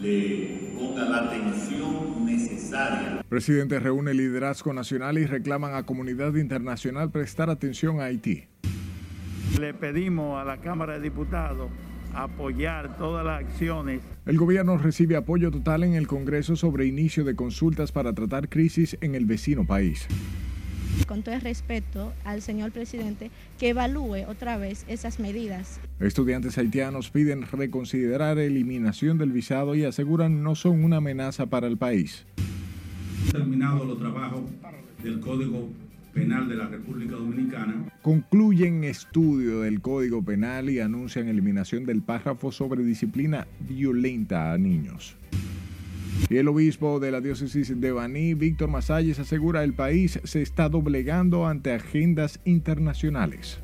le ponga la atención necesaria. Presidente reúne liderazgo nacional y reclaman a comunidad internacional prestar atención a Haití. Le pedimos a la Cámara de Diputados apoyar todas las acciones. El gobierno recibe apoyo total en el Congreso sobre inicio de consultas para tratar crisis en el vecino país. Con todo el respeto al señor presidente, que evalúe otra vez esas medidas. Estudiantes haitianos piden reconsiderar eliminación del visado y aseguran no son una amenaza para el país. Terminado los trabajos del Código Penal de la República Dominicana. Concluyen estudio del Código Penal y anuncian eliminación del párrafo sobre disciplina violenta a niños. Y el obispo de la diócesis de Baní, Víctor Masalles, asegura el país se está doblegando ante agendas internacionales.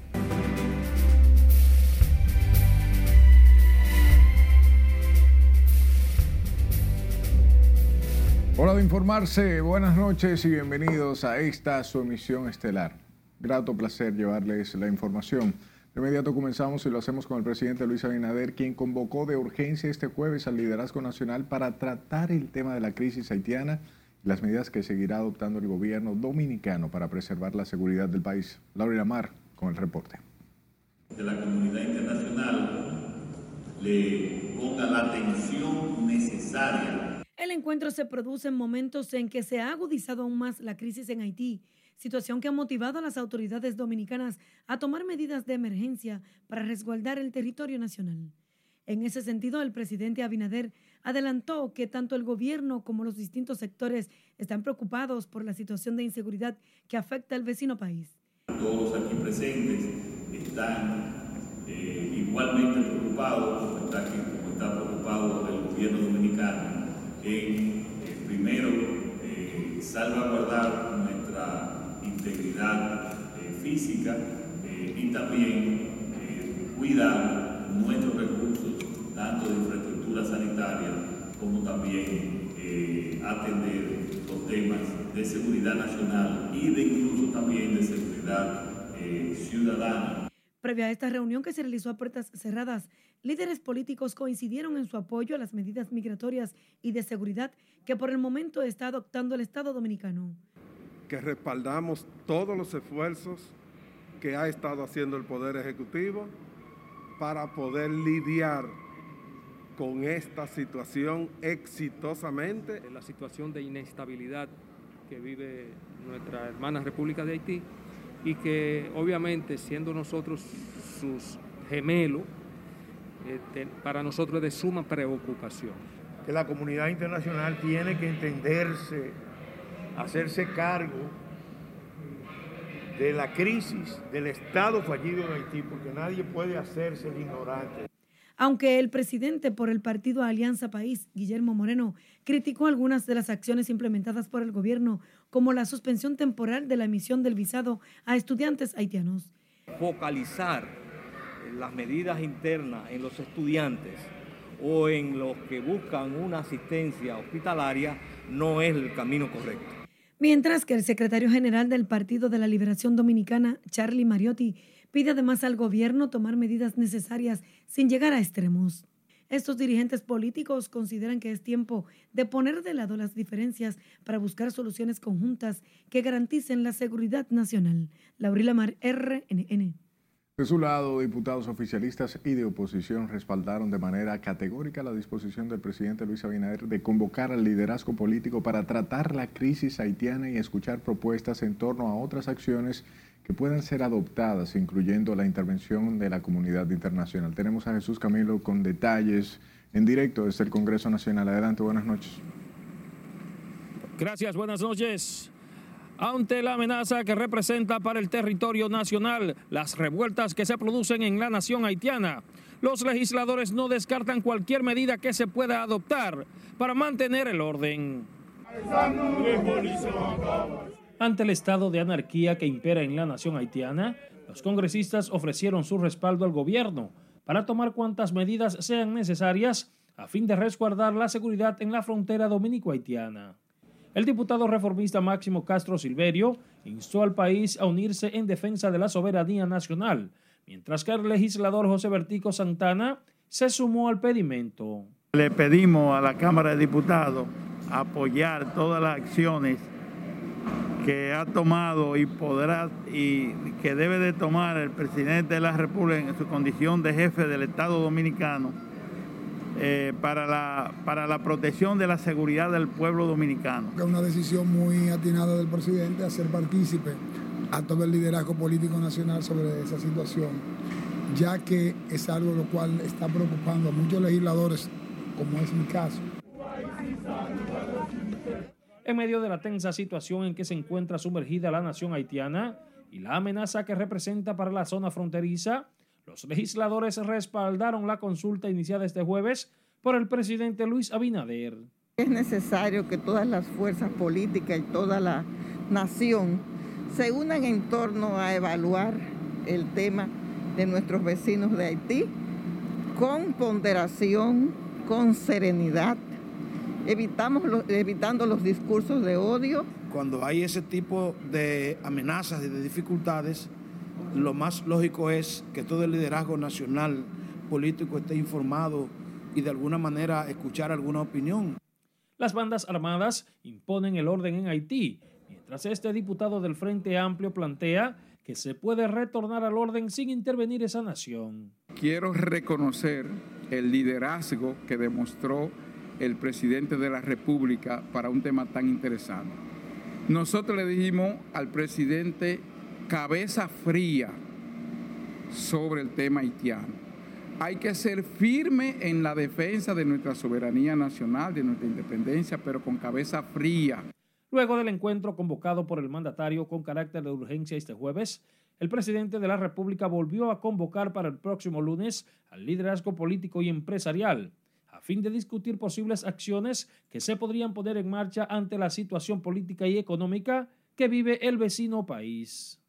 Hola de informarse, buenas noches y bienvenidos a esta su emisión estelar. Grato placer llevarles la información. De inmediato comenzamos y lo hacemos con el presidente Luis Abinader, quien convocó de urgencia este jueves al liderazgo nacional para tratar el tema de la crisis haitiana y las medidas que seguirá adoptando el gobierno dominicano para preservar la seguridad del país. Laura Lamar con el reporte. De la comunidad internacional le ponga la atención necesaria el encuentro se produce en momentos en que se ha agudizado aún más la crisis en Haití, situación que ha motivado a las autoridades dominicanas a tomar medidas de emergencia para resguardar el territorio nacional. En ese sentido, el presidente Abinader adelantó que tanto el gobierno como los distintos sectores están preocupados por la situación de inseguridad que afecta al vecino país. Todos aquí presentes están eh, igualmente preocupados, como está, como está preocupado el gobierno dominicano en, eh, primero, eh, salvaguardar nuestra integridad eh, física y también cuidar nuestros recursos, tanto de infraestructura sanitaria como también atender los temas de seguridad nacional y de incluso también de seguridad ciudadana. Previa a esta reunión que se realizó a puertas cerradas, líderes políticos coincidieron en su apoyo a las medidas migratorias y de seguridad que por el momento está adoptando el Estado dominicano. Que respaldamos todos los esfuerzos que ha estado haciendo el Poder Ejecutivo para poder lidiar con esta situación exitosamente. La situación de inestabilidad que vive nuestra hermana República de Haití y que obviamente siendo nosotros sus gemelos, este, para nosotros es de suma preocupación. Que la comunidad internacional tiene que entenderse, hacerse cargo de la crisis del Estado fallido de Haití, porque nadie puede hacerse el ignorante. Aunque el presidente por el partido Alianza País, Guillermo Moreno, criticó algunas de las acciones implementadas por el gobierno, como la suspensión temporal de la emisión del visado a estudiantes haitianos. Focalizar las medidas internas en los estudiantes o en los que buscan una asistencia hospitalaria no es el camino correcto. Mientras que el secretario general del Partido de la Liberación Dominicana, Charlie Mariotti, Pide además al gobierno tomar medidas necesarias sin llegar a extremos. Estos dirigentes políticos consideran que es tiempo de poner de lado las diferencias para buscar soluciones conjuntas que garanticen la seguridad nacional. Laurila Mar, RNN. De su lado, diputados oficialistas y de oposición respaldaron de manera categórica la disposición del presidente Luis Abinader de convocar al liderazgo político para tratar la crisis haitiana y escuchar propuestas en torno a otras acciones que puedan ser adoptadas, incluyendo la intervención de la comunidad internacional. Tenemos a Jesús Camilo con detalles en directo desde el Congreso Nacional. Adelante, buenas noches. Gracias, buenas noches. Ante la amenaza que representa para el territorio nacional las revueltas que se producen en la nación haitiana, los legisladores no descartan cualquier medida que se pueda adoptar para mantener el orden. Ante el estado de anarquía que impera en la nación haitiana, los congresistas ofrecieron su respaldo al gobierno para tomar cuantas medidas sean necesarias a fin de resguardar la seguridad en la frontera dominico-haitiana. El diputado reformista Máximo Castro Silverio instó al país a unirse en defensa de la soberanía nacional, mientras que el legislador José Bertico Santana se sumó al pedimento. Le pedimos a la Cámara de Diputados apoyar todas las acciones que ha tomado y podrá y que debe de tomar el presidente de la República en su condición de jefe del Estado Dominicano eh, para, la, para la protección de la seguridad del pueblo dominicano. Es una decisión muy atinada del presidente hacer partícipe a todo el liderazgo político nacional sobre esa situación, ya que es algo lo cual está preocupando a muchos legisladores, como es mi caso. En medio de la tensa situación en que se encuentra sumergida la nación haitiana y la amenaza que representa para la zona fronteriza, los legisladores respaldaron la consulta iniciada este jueves por el presidente Luis Abinader. Es necesario que todas las fuerzas políticas y toda la nación se unan en torno a evaluar el tema de nuestros vecinos de Haití con ponderación, con serenidad, evitamos evitando los discursos de odio. Cuando hay ese tipo de amenazas y de dificultades, lo más lógico es que todo el liderazgo nacional político esté informado y de alguna manera escuchar alguna opinión. Las bandas armadas imponen el orden en Haití, mientras este diputado del Frente Amplio plantea que se puede retornar al orden sin intervenir esa nación. Quiero reconocer el liderazgo que demostró el presidente de la República para un tema tan interesante. Nosotros le dijimos al presidente cabeza fría sobre el tema haitiano. Hay que ser firme en la defensa de nuestra soberanía nacional, de nuestra independencia, pero con cabeza fría. Luego del encuentro convocado por el mandatario con carácter de urgencia este jueves, el presidente de la República volvió a convocar para el próximo lunes al liderazgo político y empresarial a fin de discutir posibles acciones que se podrían poner en marcha ante la situación política y económica que vive el vecino país.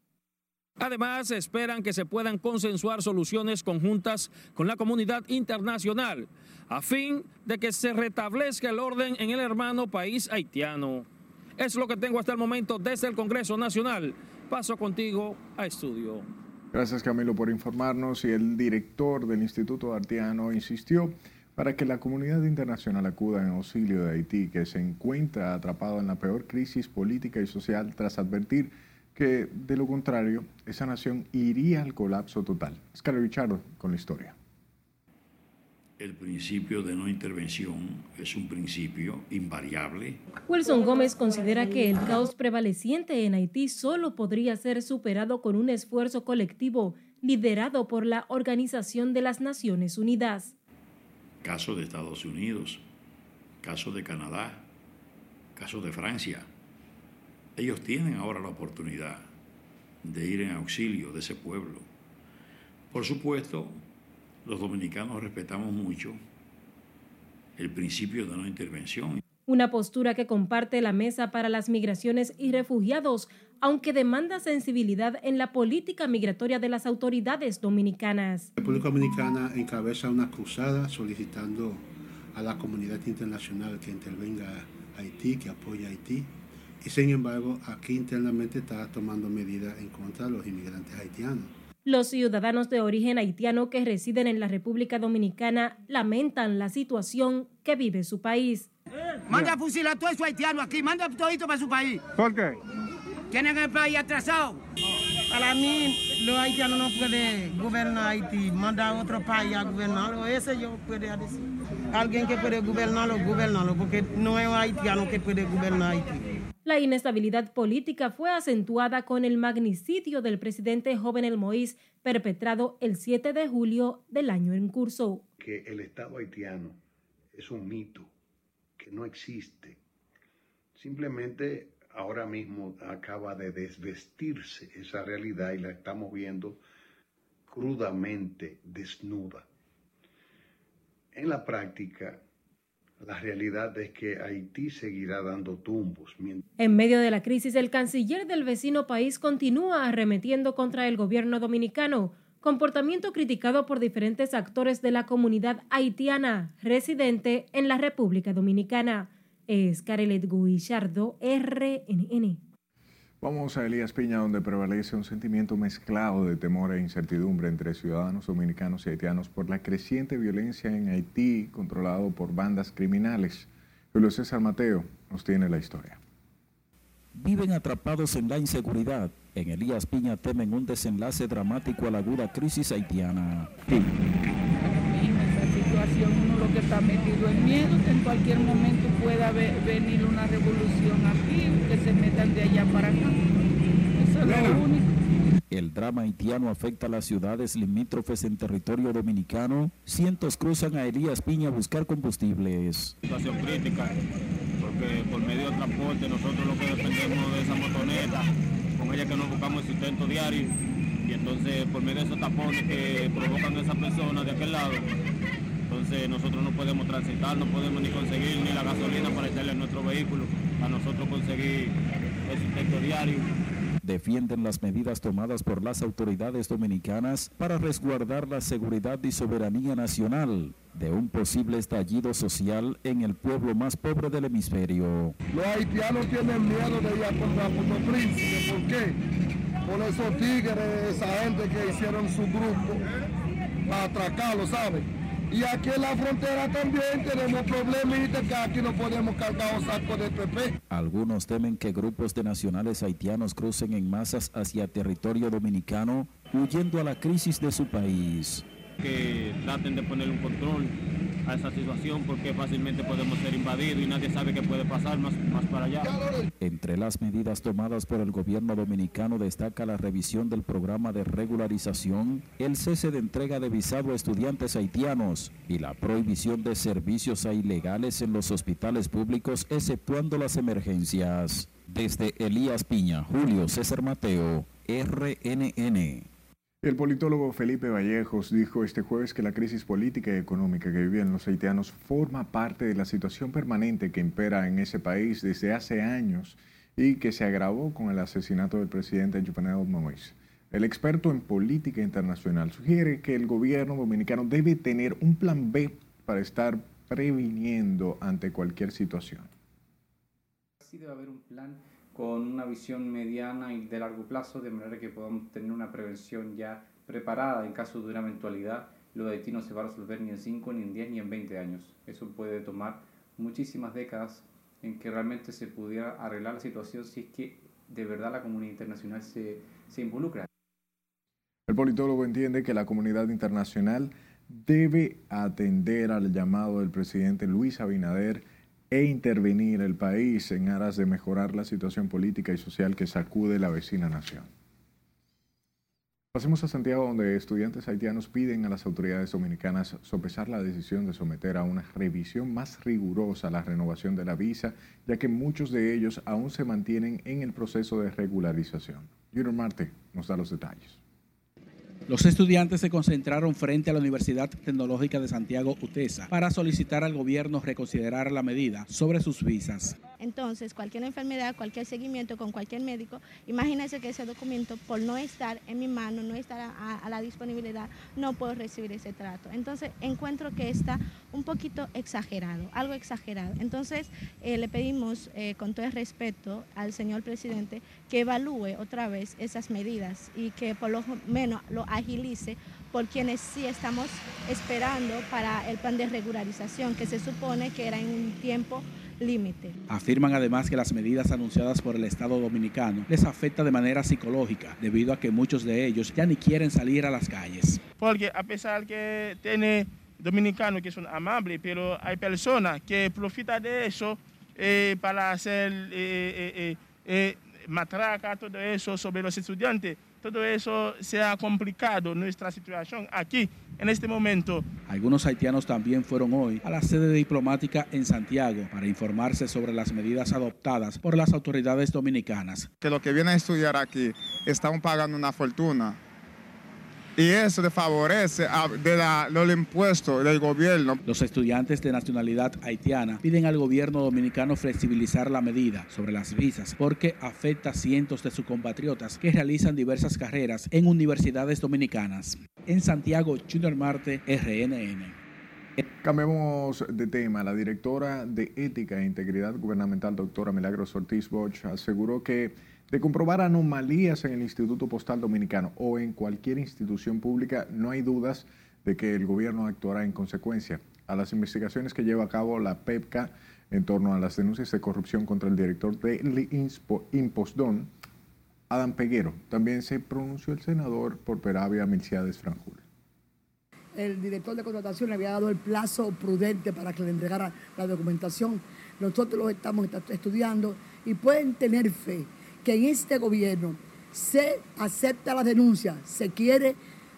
Además, esperan que se puedan consensuar soluciones conjuntas con la comunidad internacional a fin de que se restablezca el orden en el hermano país haitiano. Es lo que tengo hasta el momento desde el Congreso Nacional. Paso contigo a estudio. Gracias Camilo por informarnos y el director del Instituto Haitiano insistió para que la comunidad internacional acuda en auxilio de Haití, que se encuentra atrapado en la peor crisis política y social tras advertir que, de lo contrario, esa nación iría al colapso total. Scarlett Richard con la historia. El principio de no intervención es un principio invariable. Wilson Gómez considera que el caos prevaleciente en Haití solo podría ser superado con un esfuerzo colectivo liderado por la Organización de las Naciones Unidas. Caso de Estados Unidos, caso de Canadá, caso de Francia. Ellos tienen ahora la oportunidad de ir en auxilio de ese pueblo. Por supuesto, los dominicanos respetamos mucho el principio de no intervención. Una postura que comparte la Mesa para las Migraciones y Refugiados, aunque demanda sensibilidad en la política migratoria de las autoridades dominicanas. La República Dominicana encabeza una cruzada solicitando a la comunidad internacional que intervenga a Haití, que apoye a Haití. Y sin embargo, aquí internamente está tomando medidas en contra de los inmigrantes haitianos. Los ciudadanos de origen haitiano que residen en la República Dominicana lamentan la situación que vive su país. Manda a fusilar a todo eso haitiano aquí, manda todo para su país. ¿Por qué? Tienen el país atrasado. Para mí, los haitianos no pueden gobernar Haití, manda a otro país a gobernarlo. Ese yo puedo decir. Alguien que puede gobernarlo, gobernarlo, porque no es un haitiano que puede gobernar Haití. La inestabilidad política fue acentuada con el magnicidio del presidente Jovenel Moïse perpetrado el 7 de julio del año en curso. Que el Estado haitiano es un mito, que no existe. Simplemente ahora mismo acaba de desvestirse esa realidad y la estamos viendo crudamente desnuda. En la práctica, la realidad es que Haití seguirá dando tumbos. En medio de la crisis, el canciller del vecino país continúa arremetiendo contra el gobierno dominicano, comportamiento criticado por diferentes actores de la comunidad haitiana residente en la República Dominicana. Es Carelet Guillardo, RNN. Vamos a Elías Piña, donde prevalece un sentimiento mezclado de temor e incertidumbre entre ciudadanos dominicanos y haitianos por la creciente violencia en Haití, controlado por bandas criminales. Julio César Mateo nos tiene la historia. Viven atrapados en la inseguridad. En Elías Piña temen un desenlace dramático a la aguda crisis haitiana esa situación uno lo que está metido en miedo, que en cualquier momento pueda venir una revolución aquí, que se metan de allá para acá. Eso es lo único. El drama haitiano afecta a las ciudades limítrofes en territorio dominicano. Cientos cruzan a Elías Piña a buscar combustibles. Situación crítica, porque por medio de transporte nosotros lo que dependemos de esa motoneta, con ella que nos buscamos el sustento diario, y entonces por medio de esos tapones que provocan a esas personas de aquel lado, entonces nosotros no podemos transitar, no podemos ni conseguir ni la gasolina para echarle a nuestro vehículo, a nosotros conseguir el sustento diario defienden las medidas tomadas por las autoridades dominicanas para resguardar la seguridad y soberanía nacional de un posible estallido social en el pueblo más pobre del hemisferio. Los haitianos tienen miedo de ir a contra Puerto Príncipe. ¿Por qué? Por esos tigres, esa gente que hicieron su grupo para atracarlo, ¿saben? Y aquí en la frontera también tenemos problemitas que aquí no podemos cargar un saco de PP. Algunos temen que grupos de nacionales haitianos crucen en masas hacia territorio dominicano huyendo a la crisis de su país. Que traten de poner un control a esa situación porque fácilmente podemos ser invadidos y nadie sabe qué puede pasar más, más para allá. Entre las medidas tomadas por el gobierno dominicano destaca la revisión del programa de regularización, el cese de entrega de visado a estudiantes haitianos y la prohibición de servicios a ilegales en los hospitales públicos exceptuando las emergencias. Desde Elías Piña, Julio César Mateo, RNN. El politólogo Felipe Vallejos dijo este jueves que la crisis política y económica que viven los haitianos forma parte de la situación permanente que impera en ese país desde hace años y que se agravó con el asesinato del presidente Juvenal Moïse. El experto en política internacional sugiere que el gobierno dominicano debe tener un plan B para estar previniendo ante cualquier situación. Sí debe haber un plan con una visión mediana y de largo plazo, de manera que podamos tener una prevención ya preparada en caso de una eventualidad. Lo de Haití no se va a resolver ni en 5, ni en 10, ni en 20 años. Eso puede tomar muchísimas décadas en que realmente se pudiera arreglar la situación si es que de verdad la comunidad internacional se, se involucra. El politólogo entiende que la comunidad internacional debe atender al llamado del presidente Luis Abinader e intervenir el país en aras de mejorar la situación política y social que sacude la vecina nación. Pasemos a Santiago, donde estudiantes haitianos piden a las autoridades dominicanas sopesar la decisión de someter a una revisión más rigurosa la renovación de la visa, ya que muchos de ellos aún se mantienen en el proceso de regularización. Junior Marte nos da los detalles. Los estudiantes se concentraron frente a la Universidad Tecnológica de Santiago UTESA para solicitar al gobierno reconsiderar la medida sobre sus visas. Entonces, cualquier enfermedad, cualquier seguimiento con cualquier médico, imagínense que ese documento, por no estar en mi mano, no estar a, la disponibilidad, no puedo recibir ese trato. Entonces, encuentro que está un poquito exagerado, algo exagerado. Entonces, eh, le pedimos eh, con todo el respeto al señor presidente que evalúe otra vez esas medidas y que por lo menos lo agilice por quienes sí estamos esperando para el plan de regularización, que se supone que era en un tiempo límite. Afirman además que las medidas anunciadas por el Estado dominicano les afecta de manera psicológica, debido a que muchos de ellos ya ni quieren salir a las calles. Porque a pesar que tiene dominicanos que son amables, pero hay personas que profitan de eso eh, para hacer eh, eh, matraca, todo eso sobre los estudiantes todo eso se ha complicado nuestra situación aquí en este momento. Algunos haitianos también fueron hoy a la sede diplomática en Santiago para informarse sobre las medidas adoptadas por las autoridades dominicanas. Que los que vienen a estudiar aquí están pagando una fortuna y eso le favorece a, de los impuestos del gobierno. Los estudiantes de nacionalidad haitiana piden al gobierno dominicano flexibilizar la medida sobre las visas porque afecta a cientos de sus compatriotas que realizan diversas carreras en universidades dominicanas. En Santiago, Junior Marte, RNN. Cambiemos de tema. La directora de Ética e Integridad Gubernamental, doctora Milagros Ortiz Bosch, aseguró que de comprobar anomalías en el Instituto Postal Dominicano o en cualquier institución pública, no hay dudas de que el gobierno actuará en consecuencia. A las investigaciones que lleva a cabo la PEPCA en torno a las denuncias de corrupción contra el director de Impostón, Adam Peguero. También se pronunció el senador por Peravia Milciades Franjul. El director de contratación le había dado el plazo prudente para que le entregara la documentación. Nosotros lo estamos estudiando y pueden tener fe que en este gobierno se acepta la denuncia, se quiere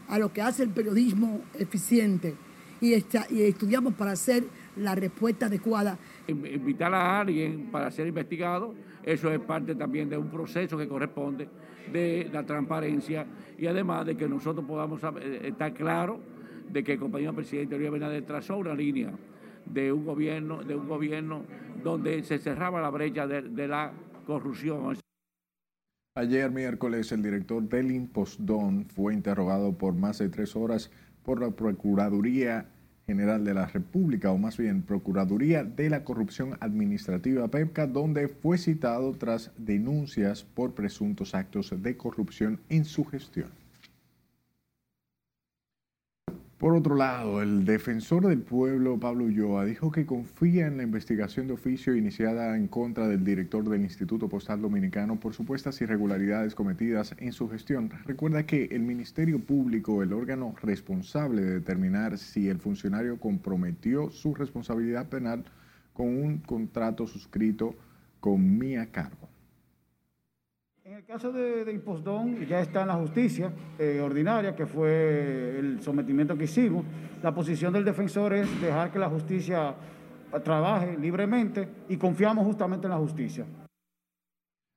a lo que hace el periodismo eficiente y, y estudiamos para hacer la respuesta adecuada. Invitar a alguien para ser investigado eso es parte también de un proceso que corresponde de la transparencia y además de que nosotros podamos eh, estar claros de que el compañero presidente Luis Abinader trazó una línea de un gobierno, de un gobierno donde se cerraba la brecha de, la corrupción. Ayer miércoles el director del Impostón fue interrogado por más de tres horas por la Procuraduría General de la República, o más bien Procuraduría de la Corrupción Administrativa PEPCA, donde fue citado tras denuncias por presuntos actos de corrupción en su gestión. Por otro lado, el defensor del pueblo, Pablo Ulloa, dijo que confía en la investigación de oficio iniciada en contra del director del Instituto Postal Dominicano por supuestas irregularidades cometidas en su gestión. Recuerda que el Ministerio Público, el órgano responsable de determinar si el funcionario comprometió su responsabilidad penal con un contrato suscrito con Mía Cargo. El caso de, de ya está en la justicia eh, ordinaria, que fue el sometimiento que hicimos. La posición del defensor es dejar que la justicia trabaje libremente y confiamos justamente en la justicia.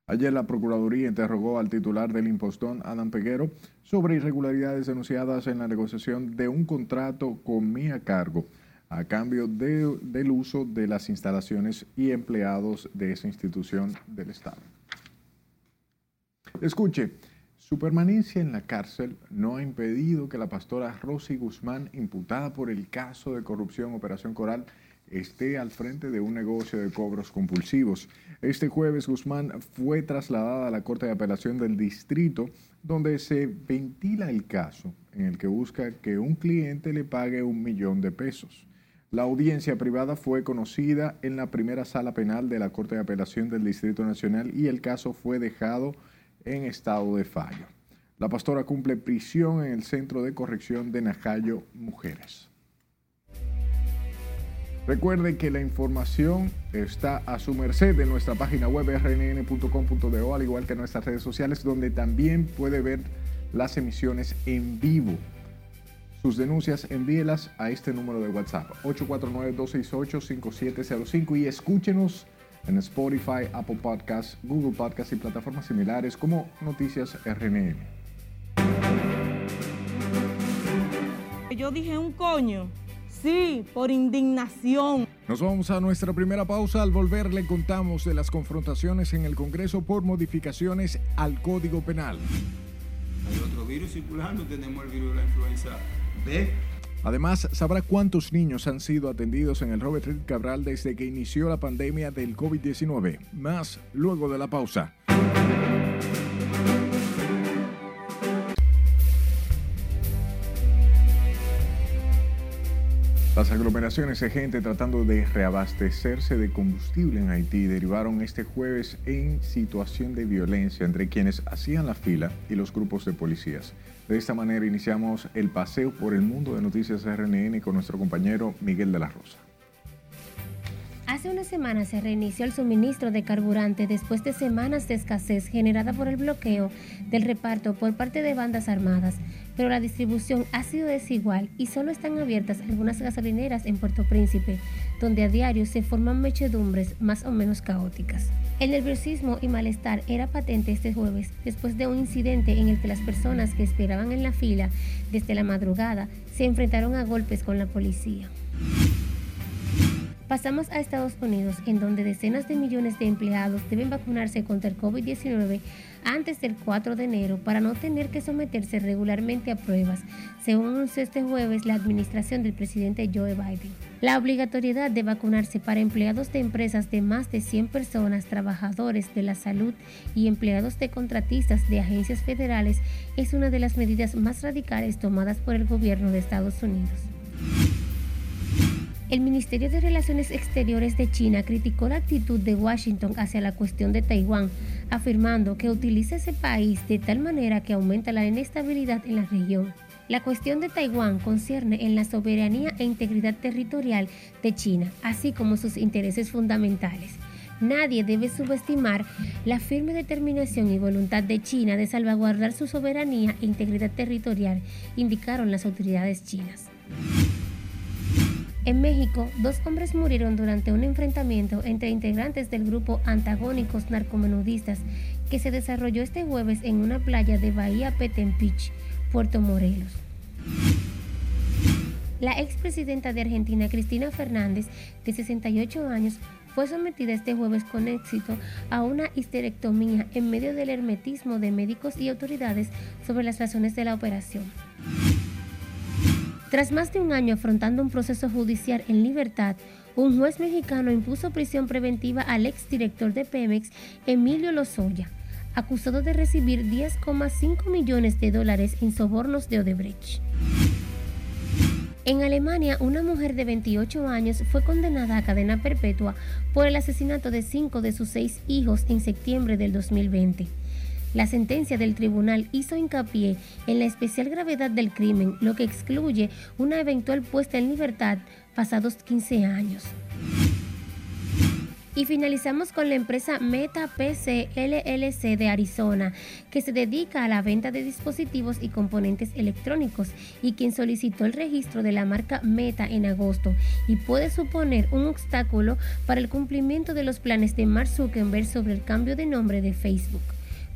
Ayer la Procuraduría interrogó al titular del impostón, Adam Peguero, sobre irregularidades denunciadas en la negociación de un contrato con Mía cargo a cambio del uso de las instalaciones y empleados de esa institución del Estado. Escuche, su permanencia en la cárcel no ha impedido que la pastora Rosy Guzmán, imputada por el caso de corrupción Operación Coral, esté al frente de un negocio de cobros compulsivos. Este jueves Guzmán fue trasladada a la Corte de Apelación del Distrito, donde se ventila el caso en el que busca que un cliente le pague un millón de pesos. La audiencia privada fue conocida en la primera sala penal de la Corte de Apelación del Distrito Nacional y el caso fue dejado en estado de fallo. La pastora cumple prisión en el Centro de Corrección de Najayo Mujeres. Recuerde que la información está a su merced en nuestra página web rnn.com.do, al igual que en nuestras redes sociales, donde también puede ver las emisiones en vivo. Sus denuncias envíelas a este número de WhatsApp, 849-268-5705 y escúchenos en Spotify, Apple Podcasts, Google Podcasts y plataformas similares como Noticias RNN. Yo dije un coño. Sí, por indignación. Nos vamos a nuestra primera pausa. Al volver le contamos de las confrontaciones en el Congreso por modificaciones al Código Penal. Hay otro virus circulando, tenemos el virus de la influenza B Además, sabrá cuántos niños han sido atendidos en el Robert Reed Cabral desde que inició la pandemia del COVID-19. Más luego de la pausa. Las aglomeraciones de gente tratando de reabastecerse de combustible en Haití derivaron este jueves en situación de violencia entre quienes hacían la fila y los grupos de policías. De esta manera iniciamos el paseo por el mundo de Noticias RNN con nuestro compañero Miguel de la Rosa. Hace una semana se reinició el suministro de carburante después de semanas de escasez generada por el bloqueo del reparto por parte de bandas armadas, pero la distribución ha sido desigual y solo están abiertas algunas gasolineras en Puerto Príncipe, donde a diario se forman mechedumbres más o menos caóticas. El nerviosismo y malestar era patente este jueves después de un incidente en el que las personas que esperaban en la fila desde la madrugada se enfrentaron a golpes con la policía. Pasamos a Estados Unidos, en donde decenas de millones de empleados deben vacunarse contra el COVID-19 antes del 4 de enero para no tener que someterse regularmente a pruebas, según anunció este jueves la administración del presidente Joe Biden. La obligatoriedad de vacunarse para empleados de empresas de más de 100 personas, trabajadores de la salud y empleados de contratistas de agencias federales es una de las medidas más radicales tomadas por el gobierno de Estados Unidos. El Ministerio de Relaciones Exteriores de China criticó la actitud de Washington hacia la cuestión de Taiwán, afirmando que utiliza ese país de tal manera que aumenta la inestabilidad en la región. La cuestión de Taiwán concierne en la soberanía e integridad territorial de China, así como sus intereses fundamentales. Nadie debe subestimar la firme determinación y voluntad de China de salvaguardar su soberanía e integridad territorial, indicaron las autoridades chinas. En México, dos hombres murieron durante un enfrentamiento entre integrantes del grupo Antagónicos Narcomenudistas que se desarrolló este jueves en una playa de Bahía Petempich, Puerto Morelos. La expresidenta de Argentina, Cristina Fernández, de 68 años, fue sometida este jueves con éxito a una histerectomía en medio del hermetismo de médicos y autoridades sobre las razones de la operación. Tras más de un año afrontando un proceso judicial en libertad, un juez mexicano impuso prisión preventiva al exdirector de Pemex, Emilio Lozoya, acusado de recibir 10,5 millones de dólares en sobornos de Odebrecht. En Alemania, una mujer de 28 años fue condenada a cadena perpetua por el asesinato de cinco de sus seis hijos en septiembre del 2020. La sentencia del tribunal hizo hincapié en la especial gravedad del crimen, lo que excluye una eventual puesta en libertad pasados 15 años. Y finalizamos con la empresa Meta PC LLC de Arizona, que se dedica a la venta de dispositivos y componentes electrónicos y quien solicitó el registro de la marca Meta en agosto y puede suponer un obstáculo para el cumplimiento de los planes de Mark Zuckerberg sobre el cambio de nombre de Facebook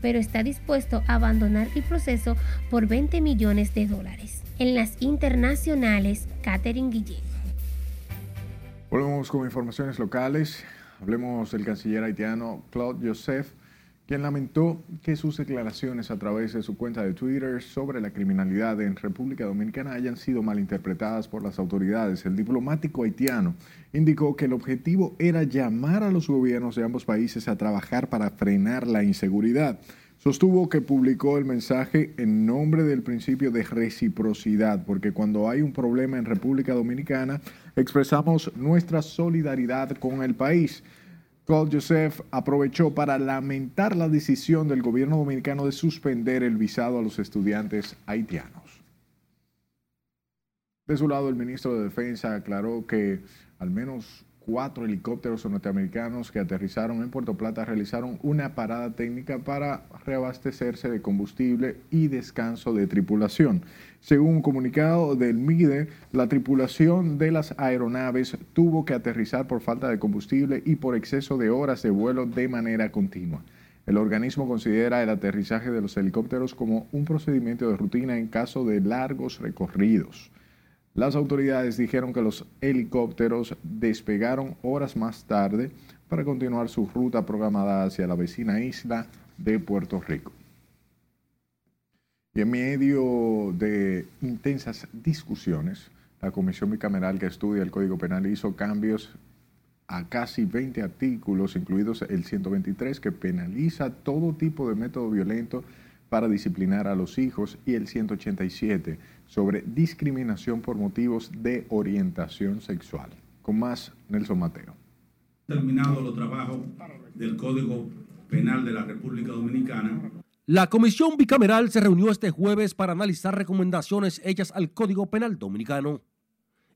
pero está dispuesto a abandonar el proceso por 20 millones de dólares. En las internacionales, Catherine Guillén. Volvemos con informaciones locales. Hablemos del canciller haitiano Claude Joseph, quien lamentó que sus declaraciones a través de su cuenta de Twitter sobre la criminalidad en República Dominicana hayan sido malinterpretadas por las autoridades. El diplomático haitiano indicó que el objetivo era llamar a los gobiernos de ambos países a trabajar para frenar la inseguridad. Sostuvo que publicó el mensaje en nombre del principio de reciprocidad, porque cuando hay un problema en República Dominicana, expresamos nuestra solidaridad con el país. Claude Joseph aprovechó para lamentar la decisión del gobierno dominicano de suspender el visado a los estudiantes haitianos. De su lado, el ministro de Defensa aclaró que al menos cuatro helicópteros norteamericanos que aterrizaron en Puerto Plata realizaron una parada técnica para reabastecerse de combustible y descanso de tripulación. Según un comunicado del MIDE, la tripulación de las aeronaves tuvo que aterrizar por falta de combustible y por exceso de horas de vuelo de manera continua. El organismo considera el aterrizaje de los helicópteros como un procedimiento de rutina en caso de largos recorridos. Las autoridades dijeron que los helicópteros despegaron horas más tarde para continuar su ruta programada hacia la vecina isla de Puerto Rico. Y en medio de intensas discusiones, la Comisión Bicameral que estudia el Código Penal hizo cambios a casi 20 artículos, incluidos el 123, que penaliza todo tipo de método violento para disciplinar a los hijos, y el 187 sobre discriminación por motivos de orientación sexual. Con más, Nelson Mateo. Terminado los trabajos del Código Penal de la República Dominicana. La Comisión Bicameral se reunió este jueves para analizar recomendaciones hechas al Código Penal Dominicano.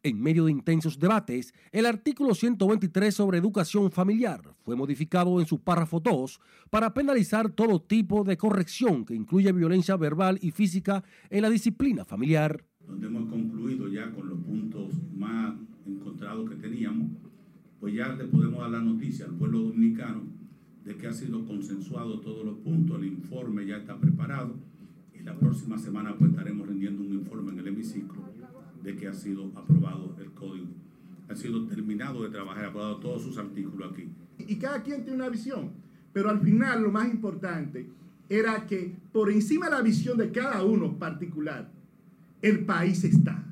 En medio de intensos debates, el artículo 123 sobre educación familiar fue modificado en su párrafo 2 para penalizar todo tipo de corrección que incluye violencia verbal y física en la disciplina familiar. Donde hemos concluido ya con los puntos más encontrados que teníamos, pues ya le podemos dar la noticia al pueblo dominicano de que ha sido consensuado todos los puntos, el informe ya está preparado y la próxima semana pues estaremos rendiendo un informe en el hemiciclo de que ha sido aprobado el Código ha sido terminado de trabajar, aprobado todos sus artículos aquí. Y cada quien tiene una visión, pero al final lo más importante era que por encima de la visión de cada uno particular, el país está.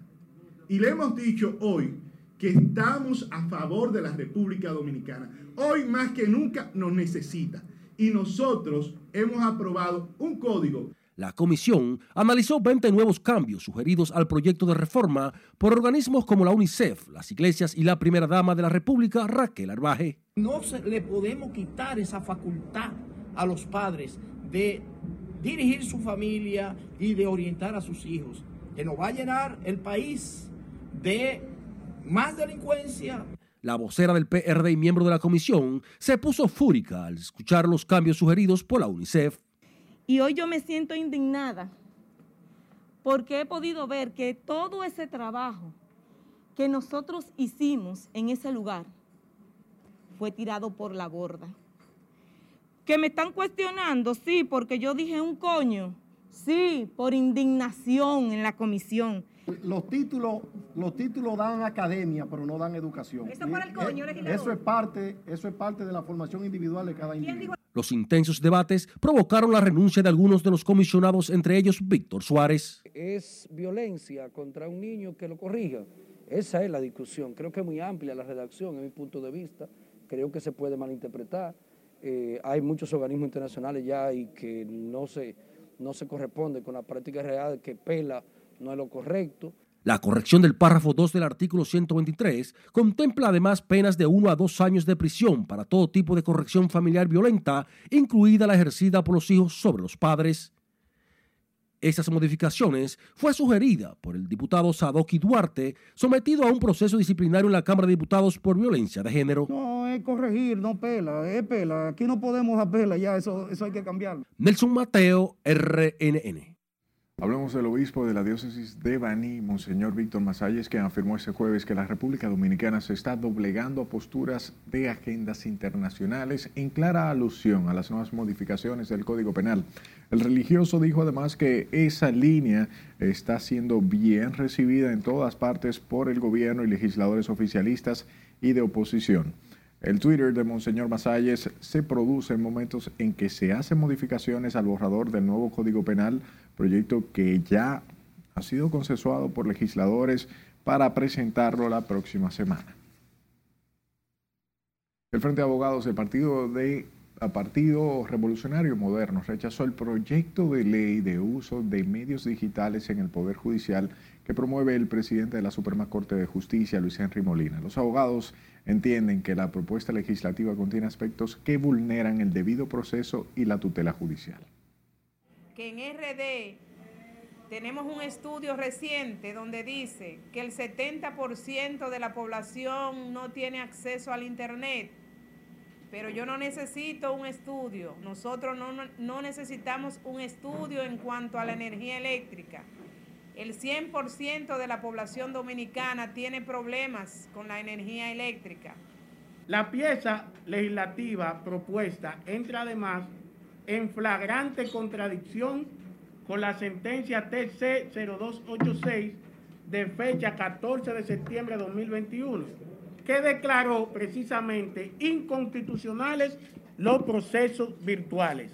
Y le hemos dicho hoy que estamos a favor de la República Dominicana. Hoy más que nunca nos necesita. Y nosotros hemos aprobado un código la comisión analizó 20 nuevos cambios sugeridos al proyecto de reforma por organismos como la UNICEF, las iglesias y la primera dama de la República, Raquel Arbaje. No se le podemos quitar esa facultad a los padres de dirigir su familia y de orientar a sus hijos, que nos va a llenar el país de más delincuencia. La vocera del PRD y miembro de la comisión se puso fúrica al escuchar los cambios sugeridos por la UNICEF. Y hoy yo me siento indignada porque he podido ver que todo ese trabajo que nosotros hicimos en ese lugar fue tirado por la borda. Que me están cuestionando, sí, porque yo dije un coño, sí, por indignación en la comisión. Los títulos, los títulos dan academia, pero no dan educación. Eso para el coño, eh, Eso es parte, eso es parte de la formación individual de cada individuo. Los intensos debates provocaron la renuncia de algunos de los comisionados, entre ellos Víctor Suárez. Es violencia contra un niño que lo corrija. Esa es la discusión. Creo que es muy amplia la redacción, en mi punto de vista. Creo que se puede malinterpretar. Eh, hay muchos organismos internacionales ya y que no se, no se corresponde con la práctica real que pela no es lo correcto. La corrección del párrafo 2 del artículo 123 contempla además penas de 1 a 2 años de prisión para todo tipo de corrección familiar violenta, incluida la ejercida por los hijos sobre los padres. Esas modificaciones fue sugerida por el diputado Sadoki Duarte, sometido a un proceso disciplinario en la Cámara de Diputados por violencia de género. No, es corregir, no pela, es pela. Aquí no podemos dar pela, ya eso, eso hay que cambiarlo. Nelson Mateo, RNN. Hablamos del obispo de la diócesis de Baní, Monseñor Víctor Masalles, que afirmó este jueves que la República Dominicana se está doblegando a posturas de agendas internacionales en clara alusión a las nuevas modificaciones del Código Penal. El religioso dijo además que esa línea está siendo bien recibida en todas partes por el gobierno y legisladores oficialistas y de oposición. El Twitter de Monseñor Masalles se produce en momentos en que se hacen modificaciones al borrador del nuevo Código Penal, proyecto que ya ha sido consensuado por legisladores para presentarlo la próxima semana. El Frente de Abogados del Partido de Partido Revolucionario Moderno rechazó el proyecto de ley de uso de medios digitales en el Poder Judicial que promueve el presidente de la Suprema Corte de Justicia, Luis Henry Molina. Los abogados entienden que la propuesta legislativa contiene aspectos que vulneran el debido proceso y la tutela judicial. Que en RD tenemos un estudio reciente donde dice que el 70% de la población no tiene acceso al Internet, pero yo no necesito un estudio, nosotros no, no necesitamos un estudio en cuanto a la energía eléctrica el 100% de la población dominicana tiene problemas con la energía eléctrica. La pieza legislativa propuesta entra además en flagrante contradicción con la sentencia TC 0286 de fecha 14 de septiembre de 2021, que declaró precisamente inconstitucionales los procesos virtuales.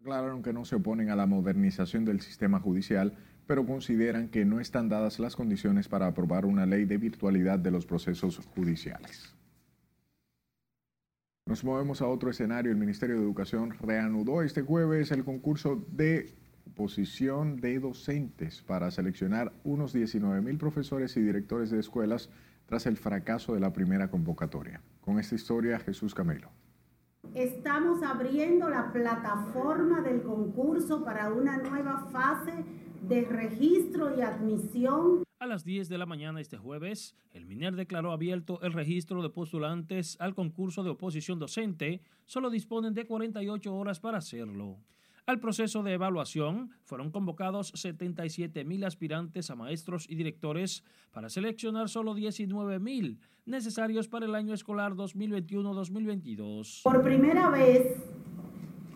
Aclararon que no se oponen a la modernización del sistema judicial, pero consideran que no están dadas las condiciones para aprobar una ley de virtualidad de los procesos judiciales. Nos movemos a otro escenario. El Ministerio de Educación reanudó este jueves el concurso de posición de docentes para seleccionar unos 19 mil profesores y directores de escuelas tras el fracaso de la primera convocatoria. Con esta historia, Jesús Camelo. Estamos abriendo la plataforma del concurso para una nueva fase de registro y admisión. A las 10 de la mañana este jueves, el MINER declaró abierto el registro de postulantes al concurso de oposición docente. Solo disponen de 48 horas para hacerlo. Al proceso de evaluación fueron convocados 77 mil aspirantes a maestros y directores para seleccionar solo 19 mil necesarios para el año escolar 2021-2022. Por primera vez,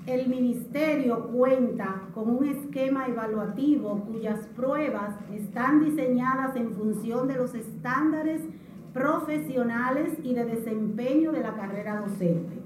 el Ministerio cuenta con un esquema evaluativo cuyas pruebas están diseñadas en función de los estándares profesionales y de desempeño de la carrera docente.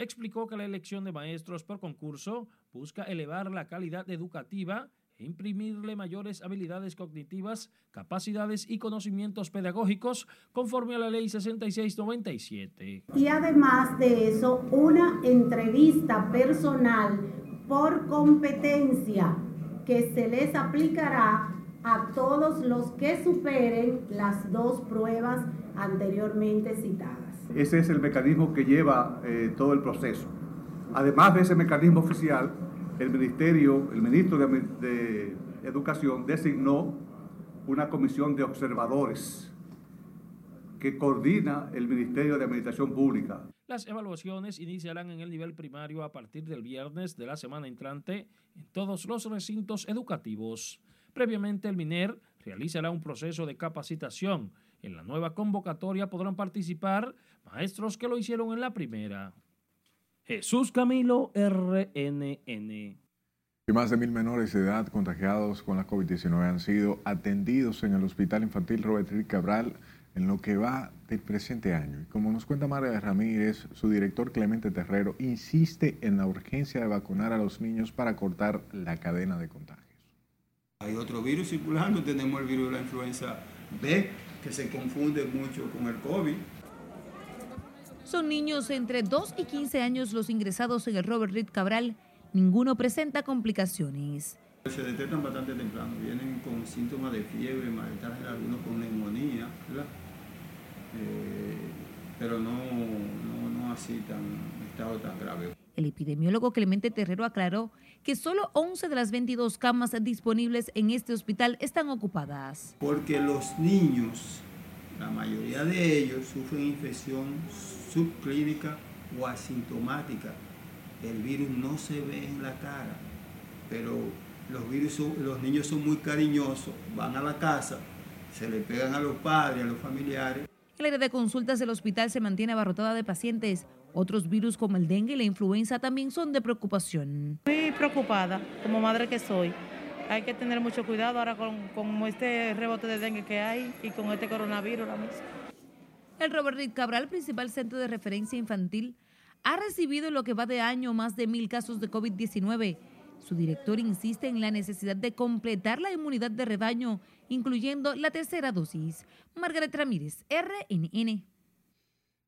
Explicó que la elección de maestros por concurso busca elevar la calidad educativa e imprimirle mayores habilidades cognitivas, capacidades y conocimientos pedagógicos conforme a la Ley 6697. Y además de eso, una entrevista personal por competencia que se les aplicará a todos los que superen las dos pruebas anteriormente citadas. Ese es el mecanismo que lleva eh, todo el proceso. Además de ese mecanismo oficial, el ministerio, el ministro de, de Educación designó una comisión de observadores que coordina el Ministerio de Administración Pública. Las evaluaciones iniciarán en el nivel primario a partir del viernes de la semana entrante en todos los recintos educativos. Previamente, el MINER realizará un proceso de capacitación. En la nueva convocatoria podrán participar maestros que lo hicieron en la primera. Jesús Camilo, RNN. Y más de mil menores de edad contagiados con la COVID-19 han sido atendidos en el Hospital Infantil Robert Rick Cabral en lo que va del presente año. Y como nos cuenta María Ramírez, su director Clemente Terrero insiste en la urgencia de vacunar a los niños para cortar la cadena de contagios. Hay otro virus circulando, tenemos el virus de la influenza B, que se confunde mucho con el COVID. Son niños entre 2 y 15 años los ingresados en el Robert Reed Cabral. Ninguno presenta complicaciones. Se detectan bastante temprano, vienen con síntomas de fiebre, malestar, algunos con neumonía, ¿verdad? Eh, pero no, no, no así tan estado tan grave. El epidemiólogo Clemente Terrero aclaró que solo 11 de las 22 camas disponibles en este hospital están ocupadas. Porque los niños, la mayoría de ellos, sufren infección subclínica o asintomática. El virus no se ve en la cara, pero los, virus, los niños son muy cariñosos, van a la casa, se le pegan a los padres, a los familiares. El área de consultas del hospital se mantiene abarrotada de pacientes. Otros virus como el dengue y la influenza también son de preocupación. Muy preocupada, como madre que soy. Hay que tener mucho cuidado ahora con, con este rebote de dengue que hay y con este coronavirus. El Robert Reed Cabral, principal centro de referencia infantil, ha recibido en lo que va de año más de mil casos de COVID-19 su director insiste en la necesidad de completar la inmunidad de rebaño, incluyendo la tercera dosis. Margaret Ramírez, RNN.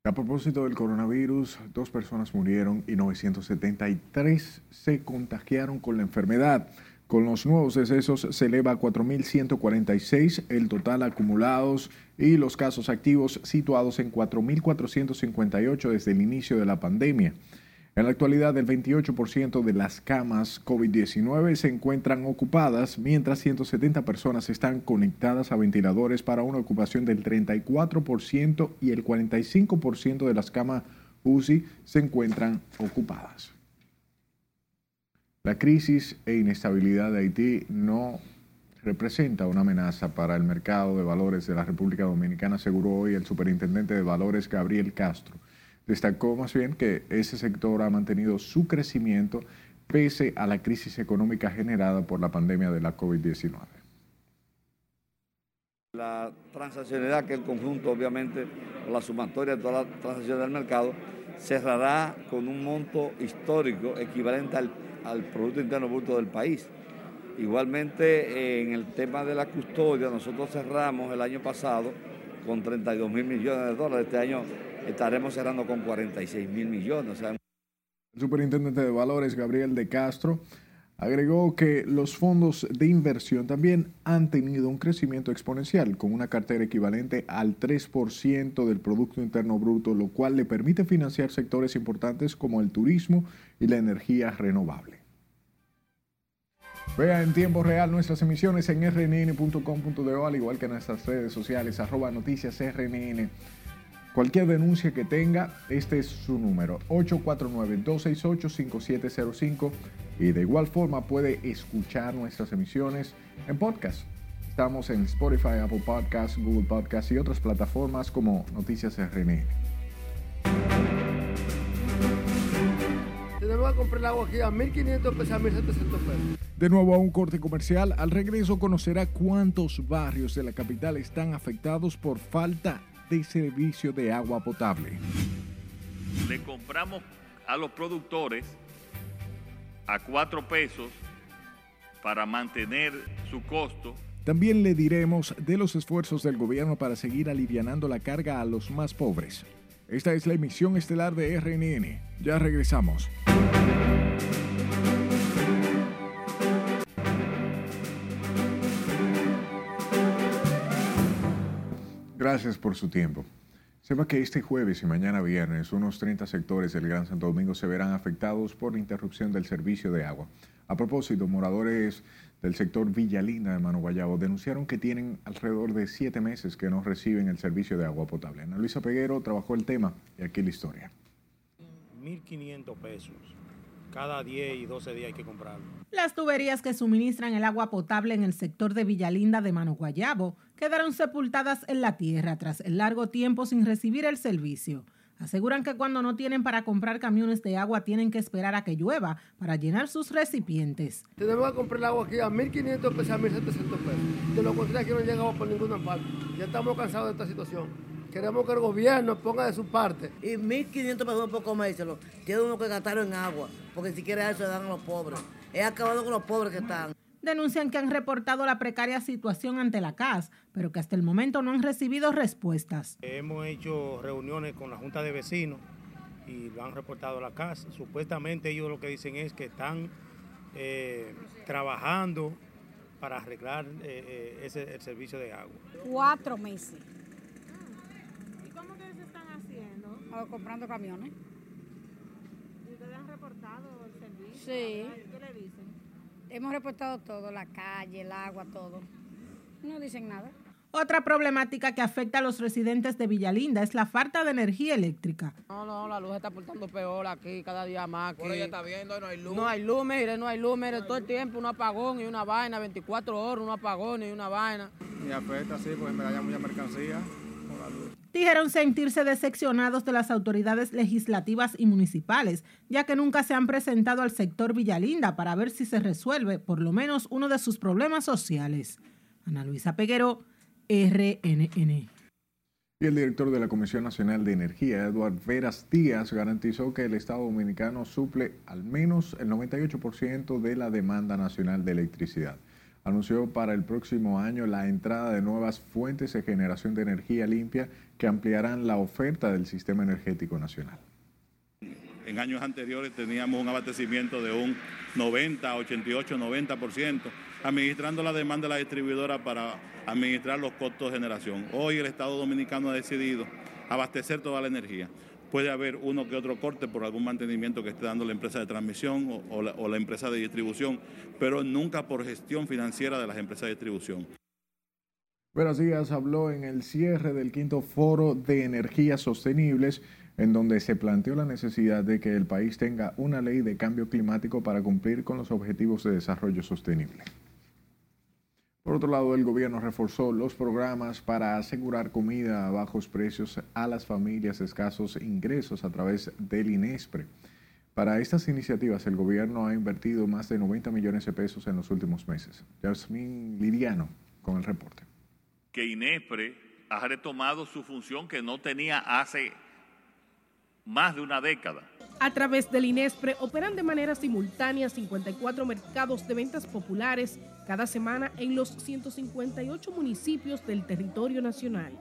A propósito del coronavirus, dos personas murieron y 973 se contagiaron con la enfermedad. Con los nuevos decesos se eleva a 4.146 el total acumulados y los casos activos situados en 4.458 desde el inicio de la pandemia. En la actualidad, el 28% de las camas COVID-19 se encuentran ocupadas, mientras 170 personas están conectadas a ventiladores para una ocupación del 34% y el 45% de las camas UCI se encuentran ocupadas. La crisis e inestabilidad de Haití no representa una amenaza para el mercado de valores de la República Dominicana, aseguró hoy el superintendente de valores Gabriel Castro. Destacó más bien que ese sector ha mantenido su crecimiento pese a la crisis económica generada por la pandemia de la COVID-19. La transaccionalidad, que el conjunto, obviamente, la sumatoria de todas las transacciones del mercado, cerrará con un monto histórico equivalente al, al Producto Interno Bruto del país. Igualmente, en el tema de la custodia, nosotros cerramos el año pasado con 32 mil millones de dólares. Este año estaremos cerrando con 46 mil millones. El superintendente de valores, Gabriel de Castro, agregó que los fondos de inversión también han tenido un crecimiento exponencial, con una cartera equivalente al 3% del Producto Interno Bruto, lo cual le permite financiar sectores importantes como el turismo y la energía renovable. Vea en tiempo real nuestras emisiones en rnn.com.do, al igual que en nuestras redes sociales, arroba noticias rnn. Cualquier denuncia que tenga, este es su número, 849-268-5705. Y de igual forma puede escuchar nuestras emisiones en podcast. Estamos en Spotify, Apple Podcasts, Google Podcasts y otras plataformas como Noticias RNN. a comprar el agua aquí a 1.500 pesos, a 1.700 pesos. De nuevo a un corte comercial. Al regreso conocerá cuántos barrios de la capital están afectados por falta de servicio de agua potable. Le compramos a los productores a cuatro pesos para mantener su costo. También le diremos de los esfuerzos del gobierno para seguir alivianando la carga a los más pobres. Esta es la emisión estelar de RNN. Ya regresamos. Gracias por su tiempo. Sepa que este jueves y mañana viernes unos 30 sectores del Gran Santo Domingo se verán afectados por la interrupción del servicio de agua. A propósito, moradores del sector Villalina de Mano Guayabo denunciaron que tienen alrededor de siete meses que no reciben el servicio de agua potable. Ana Luisa Peguero trabajó el tema y aquí la historia. 1.500 pesos. Cada 10 y 12 días hay que comprarlo. Las tuberías que suministran el agua potable en el sector de Villalinda de Mano Guayabo quedaron sepultadas en la tierra tras el largo tiempo sin recibir el servicio. Aseguran que cuando no tienen para comprar camiones de agua tienen que esperar a que llueva para llenar sus recipientes. Tenemos que comprar el agua aquí a 1.500 pesos, a 1.700 pesos. De lo contrario aquí no llegamos por ninguna parte. Ya estamos cansados de esta situación. Queremos que el gobierno ponga de su parte. Y 1.500 pesos por comérselo. Tiene uno que gastarlo en agua, porque si quiere eso le dan a los pobres. He acabado con los pobres que están. Denuncian que han reportado la precaria situación ante la CAS, pero que hasta el momento no han recibido respuestas. Hemos hecho reuniones con la Junta de Vecinos y lo han reportado a la CAS. Supuestamente ellos lo que dicen es que están eh, trabajando para arreglar eh, eh, ese, el servicio de agua. Cuatro meses. ¿Y cómo que se están haciendo? O comprando camiones. ¿Y ustedes han reportado el servicio? Sí. Hemos reportado todo, la calle, el agua, todo. No dicen nada. Otra problemática que afecta a los residentes de Villalinda es la falta de energía eléctrica. No, no, la luz está portando peor aquí, cada día más. Por ella está viendo, no hay luz. No hay luz, mire, no hay luz, mire, todo el tiempo un apagón y una vaina, 24 horas, un apagón y una vaina. Y afecta, sí, porque me da mucha mercancía. Dijeron sentirse decepcionados de las autoridades legislativas y municipales, ya que nunca se han presentado al sector Villalinda para ver si se resuelve por lo menos uno de sus problemas sociales. Ana Luisa Peguero, RNN. Y el director de la Comisión Nacional de Energía, Eduard Veras Díaz, garantizó que el Estado Dominicano suple al menos el 98% de la demanda nacional de electricidad. Anunció para el próximo año la entrada de nuevas fuentes de generación de energía limpia que ampliarán la oferta del sistema energético nacional. En años anteriores teníamos un abastecimiento de un 90, 88, 90%, administrando la demanda de la distribuidora para administrar los costos de generación. Hoy el Estado Dominicano ha decidido abastecer toda la energía. Puede haber uno que otro corte por algún mantenimiento que esté dando la empresa de transmisión o, la empresa de distribución, pero nunca por gestión financiera de las empresas de distribución. Buenos días, habló en el cierre del quinto foro de energías sostenibles, en donde se planteó la necesidad de que el país tenga una ley de cambio climático para cumplir con los objetivos de desarrollo sostenible. Por otro lado, el gobierno reforzó los programas para asegurar comida a bajos precios a las familias de escasos ingresos a través del INESPRE. Para estas iniciativas, el gobierno ha invertido más de 90 millones de pesos en los últimos meses. Yasmín Liriano con el reporte. Que INESPRE ha retomado su función que no tenía hace más de una década. A través del INESPRE operan de manera simultánea 54 mercados de ventas populares cada semana en los 158 municipios del territorio nacional.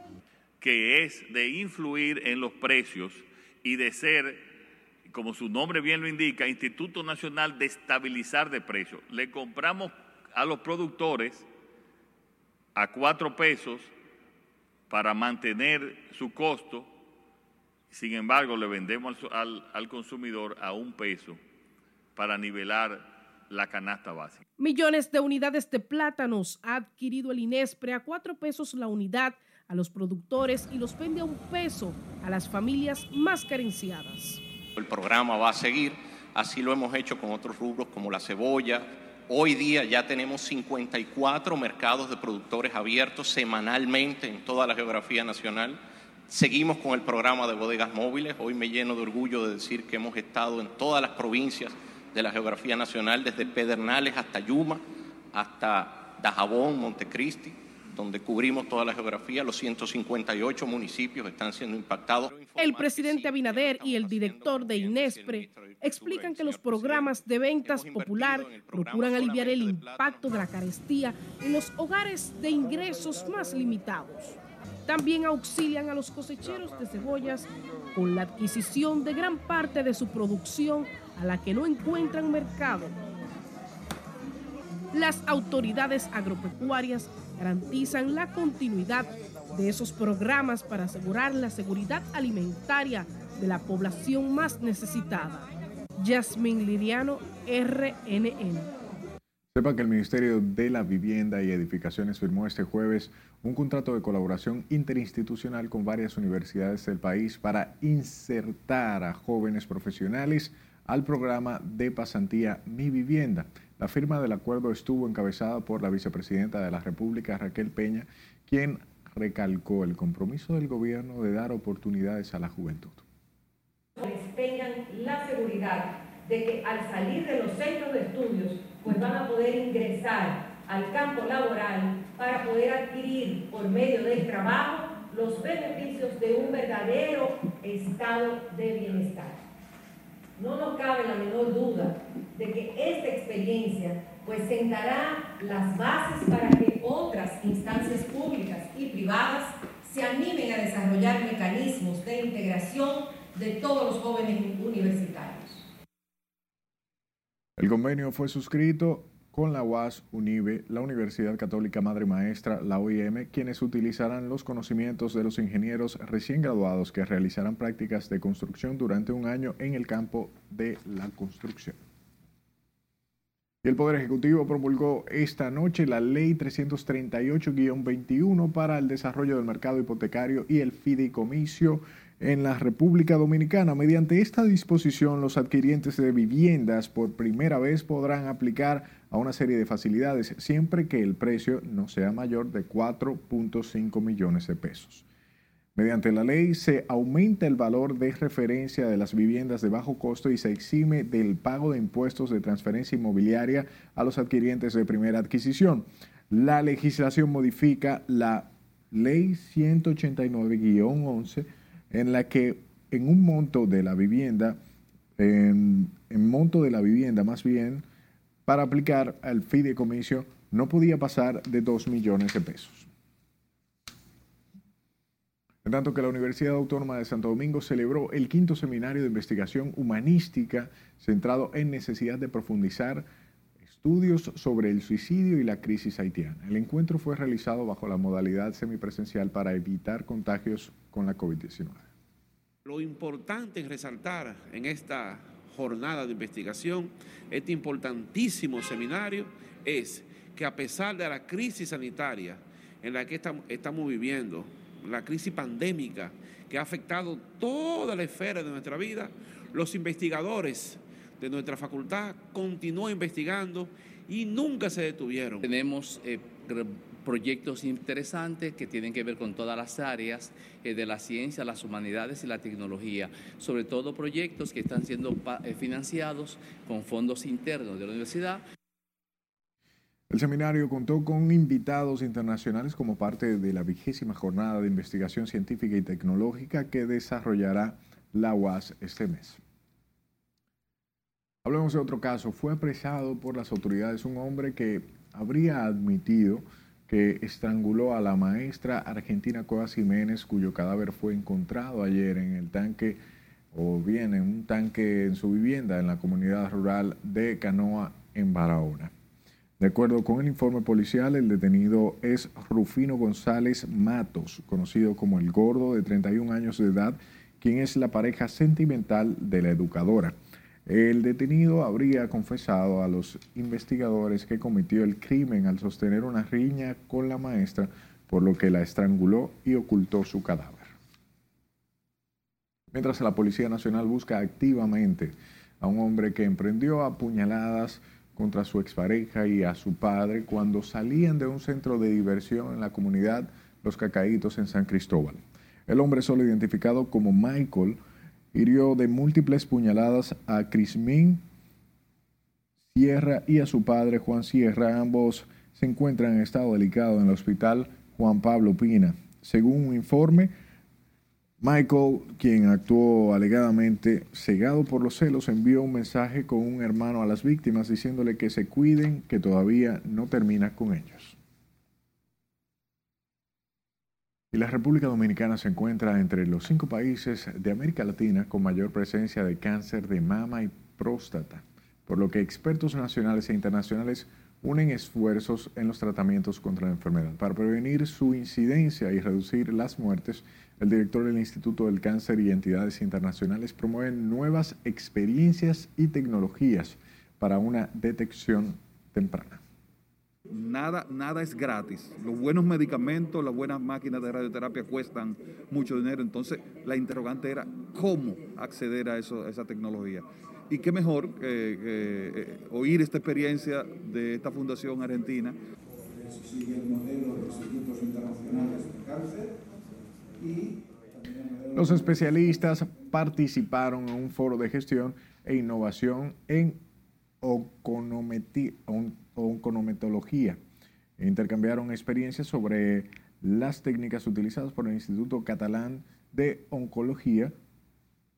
Que es de influir en los precios y de ser, como su nombre bien lo indica, Instituto Nacional de Estabilizar de Precios. Le compramos a los productores a cuatro pesos para mantener su costo sin embargo, le vendemos al, al, consumidor a un peso para nivelar la canasta básica. Millones de unidades de plátanos ha adquirido el INESPRE a cuatro pesos la unidad a los productores y los vende a un peso a las familias más carenciadas. El programa va a seguir, así lo hemos hecho con otros rubros como la cebolla. Hoy día ya tenemos 54 mercados de productores abiertos semanalmente en toda la geografía nacional. Seguimos con el programa de bodegas móviles. Hoy me lleno de orgullo de decir que hemos estado en todas las provincias de la geografía nacional, desde Pedernales hasta Yuma, hasta Dajabón, Montecristi, donde cubrimos toda la geografía, los 158 municipios están siendo impactados. El presidente Abinader y el director de INESPRE explican que los programas de ventas popular procuran aliviar el impacto de la carestía en los hogares de ingresos más limitados. También auxilian a los cosecheros de cebollas con la adquisición de gran parte de su producción a la que no encuentran mercado. Las autoridades agropecuarias garantizan la continuidad de esos programas para asegurar la seguridad alimentaria de la población más necesitada. Yasmín Liriano, RNN. Sepa que el Ministerio de la Vivienda y Edificaciones firmó este jueves un contrato de colaboración interinstitucional con varias universidades del país para insertar a jóvenes profesionales al programa de pasantía Mi Vivienda. La firma del acuerdo estuvo encabezada por la vicepresidenta de la República, Raquel Peña, quien recalcó el compromiso del gobierno de dar oportunidades a la juventud. Tengan la seguridad de que al salir de los centros de estudios pues van a poder ingresar al campo laboral para poder adquirir por medio del trabajo los beneficios de un verdadero estado de bienestar. No nos cabe la menor duda de que esta experiencia pues sentará las bases para que otras instancias públicas y privadas se animen a desarrollar mecanismos de integración de todos los jóvenes universitarios. El convenio fue suscrito con la UAS, UNIBE, la Universidad Católica Madre Maestra, la OIM, quienes utilizarán los conocimientos de los ingenieros recién graduados que realizarán prácticas de construcción durante un año en el campo de la construcción. El Poder Ejecutivo promulgó esta noche la Ley 338-21 para el desarrollo del mercado hipotecario y el fideicomiso en la República Dominicana. Mediante esta disposición, los adquirientes de viviendas por primera vez podrán aplicar a una serie de facilidades siempre que el precio no sea mayor de 4.5 millones de pesos. Mediante la ley se aumenta el valor de referencia de las viviendas de bajo costo y se exime del pago de impuestos de transferencia inmobiliaria a los adquirientes de primera adquisición. La legislación modifica la ley 189-11 en la que en un monto de la vivienda, en, monto de la vivienda más bien, para aplicar al fideicomiso no podía pasar de 2 millones de pesos. En tanto que la Universidad Autónoma de Santo Domingo celebró el quinto seminario de investigación humanística centrado en necesidad de profundizar estudios sobre el suicidio y la crisis haitiana. El encuentro fue realizado bajo la modalidad semipresencial para evitar contagios con la COVID-19. Lo importante en resaltar en esta jornada de investigación, este importantísimo seminario, es que a pesar de la crisis sanitaria en la que estamos viviendo, la crisis pandémica que ha afectado toda la esfera de nuestra vida, los investigadores de nuestra facultad continúan investigando y nunca se detuvieron. Tenemos eh, proyectos interesantes que tienen que ver con todas las áreas eh, de la ciencia, las humanidades y la tecnología, sobre todo proyectos que están siendo eh, financiados con fondos internos de la universidad. El seminario contó con invitados internacionales como parte de la vigésima jornada de investigación científica y tecnológica que desarrollará la UAS este mes. Hablemos de otro caso. Fue apresado por las autoridades un hombre que habría admitido que estranguló a la maestra argentina Coas Jiménez, cuyo cadáver fue encontrado ayer en el tanque, o bien en un tanque en su vivienda en la comunidad rural de Canoa, en Barahona. De acuerdo con el informe policial, el detenido es Rufino González Matos, conocido como el Gordo, de 31 años de edad, quien es la pareja sentimental de la educadora. El detenido habría confesado a los investigadores que cometió el crimen al sostener una riña con la maestra, por lo que la estranguló y ocultó su cadáver. Mientras la Policía Nacional busca activamente a un hombre que emprendió a puñaladas contra su expareja y a su padre cuando salían de un centro de diversión en la comunidad Los Cacaitos en San Cristóbal. El hombre solo identificado como Michael hirió de múltiples puñaladas a Crismín Sierra y a su padre Juan Sierra. Ambos se encuentran en estado delicado en el hospital Juan Pablo Pina. Según un informe, Michael, quien actuó alegadamente cegado por los celos, envió un mensaje con un hermano a las víctimas diciéndole que se cuiden, que todavía no termina con ellos. Y la República Dominicana se encuentra entre los cinco países de América Latina con mayor presencia de cáncer de mama y próstata, por lo que expertos nacionales e internacionales unen esfuerzos en los tratamientos contra la enfermedad. Para prevenir su incidencia y reducir las muertes, el director del Instituto del Cáncer y entidades internacionales promueven nuevas experiencias y tecnologías para una detección temprana. Nada, nada es gratis. Los buenos medicamentos, las buenas máquinas de radioterapia cuestan mucho dinero. Entonces, la interrogante era cómo acceder a, eso, a esa tecnología. Y qué mejor que, eh, oír esta experiencia de esta fundación argentina. Los especialistas participaron en un foro de gestión e innovación en onconometología intercambiaron experiencias sobre las técnicas utilizadas por el Instituto Catalán de Oncología,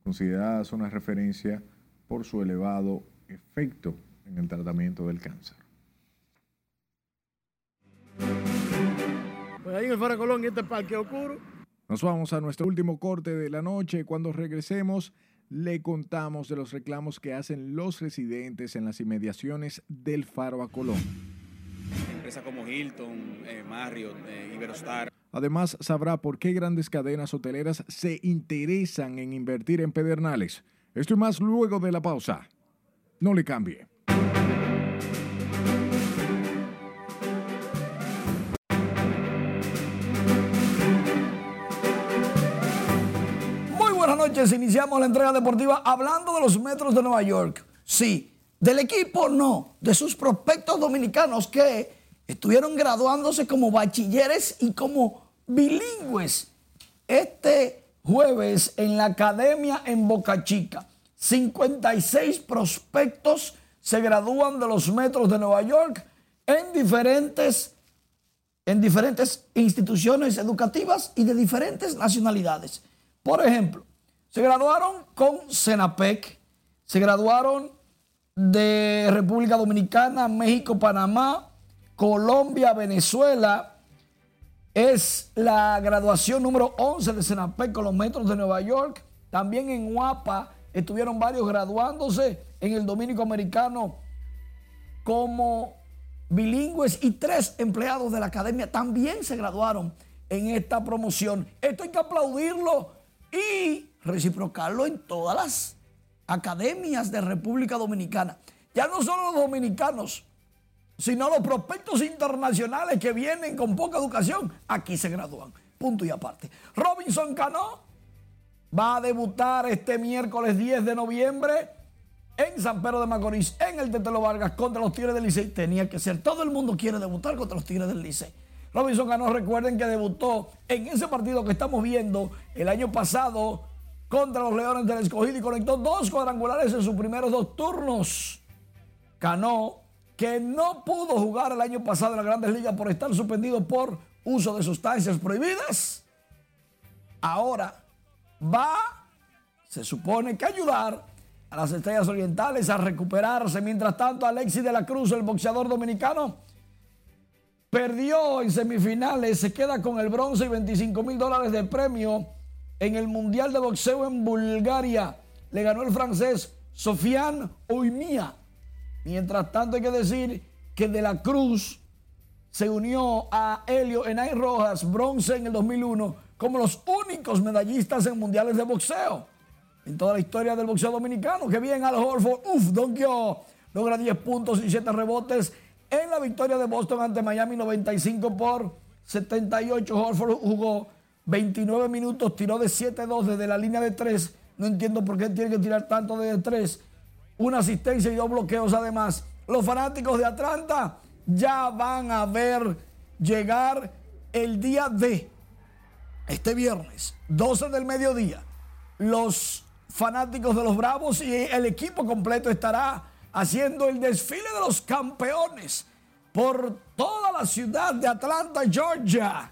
consideradas una referencia por su elevado efecto en el tratamiento del cáncer. Pues ahí en el Faro Colón y este parque oscuro. Nos vamos a nuestro último corte de la noche. Cuando regresemos, le contamos de los reclamos que hacen los residentes en las inmediaciones del Faro a Colón. Empresas como Hilton, eh, Marriott, eh, Iberostar. Además, sabrá por qué grandes cadenas hoteleras se interesan en invertir en Pedernales. Esto y más luego de la pausa. No le cambie. Noches. Iniciamos la entrega deportiva hablando de los metros de Nueva York. Sí, del equipo no, de sus prospectos dominicanos que estuvieron graduándose como bachilleres y como bilingües. Este jueves en la academia en Boca Chica. 56 prospectos se gradúan de los metros de Nueva York en diferentes, en diferentes instituciones educativas y de diferentes nacionalidades. Por ejemplo, se graduaron con Senapec, se graduaron de República Dominicana, México, Panamá, Colombia, Venezuela, es la graduación número 11 de Senapec con los metros de Nueva York. También en Guapa estuvieron varios graduándose en el dominico americano como bilingües y tres empleados de la academia también se graduaron en esta promoción. Esto hay que aplaudirlo y reciprocarlo en todas las academias de República Dominicana. Ya no solo los dominicanos, sino los prospectos internacionales que vienen con poca educación, aquí se gradúan. Punto y aparte. Robinson Cano va a debutar este miércoles 10 de noviembre en San Pedro de Macorís, en el Tetelo Vargas, contra los Tigres del Licey. Tenía que ser. Todo el mundo quiere debutar contra los Tigres del Licey. Robinson Cano, recuerden que debutó en ese partido que estamos viendo el año pasado contra los Leones del Escogido y conectó dos cuadrangulares en sus primeros dos turnos. Cano que no pudo jugar el año pasado en las grandes ligas por estar suspendido por uso de sustancias prohibidas, ahora va, se supone que ayudar a las estrellas orientales a recuperarse. Mientras tanto, Alexis de la Cruz, el boxeador dominicano, perdió en semifinales, se queda con el bronce y 25 mil dólares de premio en el Mundial de Boxeo en Bulgaria. Le ganó el francés Sofiane Oimia Mientras tanto, hay que decir que De la Cruz se unió a Helio Enay Rojas, bronce en el 2001, como los únicos medallistas en mundiales de boxeo. En toda la historia del boxeo dominicano. Que bien Al Horford, uff, Kyo logra 10 puntos y 7 rebotes en la victoria de Boston ante Miami 95 por 78. Horford jugó 29 minutos, tiró de 7-2 desde la línea de 3. No entiendo por qué tiene que tirar tanto de 3 una asistencia y dos bloqueos además. Los fanáticos de Atlanta ya van a ver llegar el día de este viernes, 12 del mediodía. Los fanáticos de los Bravos y el equipo completo estará haciendo el desfile de los campeones por toda la ciudad de Atlanta, Georgia.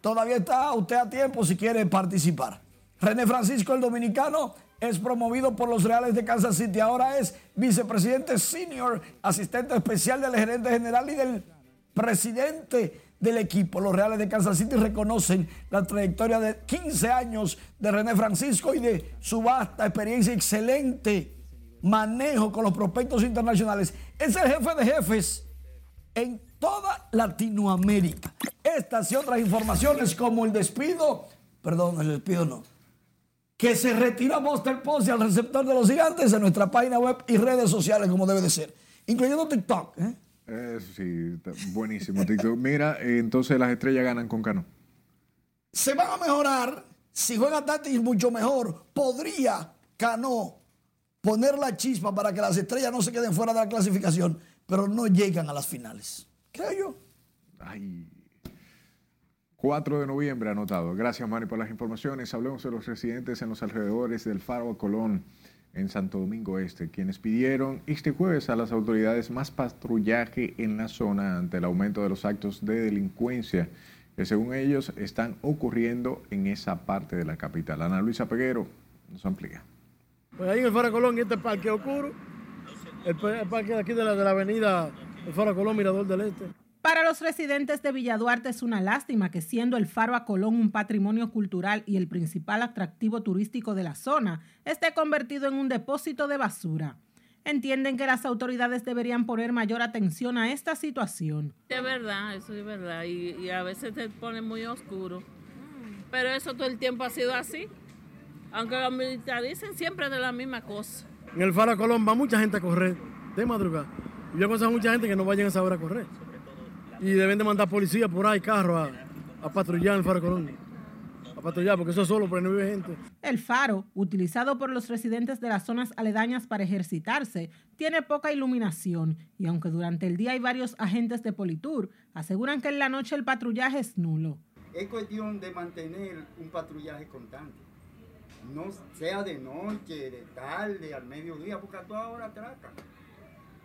Todavía está usted a tiempo si quiere participar. René Francisco, el dominicano, es promovido por los Reales de Kansas City. Ahora es vicepresidente senior, asistente especial del gerente general y del presidente del equipo. Los Reales de Kansas City reconocen la trayectoria de 15 años de René Francisco y de su vasta experiencia, excelente manejo con los prospectos internacionales. Es el jefe de jefes en toda Latinoamérica. Estas y otras informaciones como el despido, perdón, el despido no, que se retira Monster Pose al receptor de los gigantes en nuestra página web y redes sociales como debe de ser, incluyendo TikTok. ¿eh? Eh, sí, buenísimo TikTok. Mira, entonces las estrellas ganan con Cano. Se van a mejorar. Si juega Tatis mucho mejor, podría Cano poner la chispa para que las estrellas no se queden fuera de la clasificación, pero no llegan a las finales. Creo yo. Ay. 4 de noviembre anotado. Gracias, Mari, por las informaciones. Hablemos de los residentes en los alrededores del Faro Colón en Santo Domingo Este, quienes pidieron este jueves a las autoridades más patrullaje en la zona ante el aumento de los actos de delincuencia que según ellos están ocurriendo en esa parte de la capital. Ana Luisa Peguero nos amplía. Pues ahí en el Faro Colón y este parque oscuro, el, parque de aquí de la, de la avenida el Faro Colón, Mirador del Este. Para los residentes de Villaduarte es una lástima que siendo el Faro a Colón un patrimonio cultural y el principal atractivo turístico de la zona, esté convertido en un depósito de basura. Entienden que las autoridades deberían poner mayor atención a esta situación. Es verdad, eso es verdad, y, a veces se pone muy oscuro. Pero eso todo el tiempo ha sido así. Aunque los militares dicen siempre de la misma cosa. En el Faro a Colón va mucha gente a correr de madrugada. Y yo conozco a mucha gente que no vayan a esa hora a correr y deben de mandar policía por ahí, carro a, a patrullar el Faro Colón. A patrullar, porque eso es solo, pero no vive gente. El faro, utilizado por los residentes de las zonas aledañas para ejercitarse, tiene poca iluminación y aunque durante el día hay varios agentes de Politur, aseguran que en la noche el patrullaje es nulo. Es cuestión de mantener un patrullaje constante. No sea de noche, de tarde, al mediodía, porque a toda hora atracan.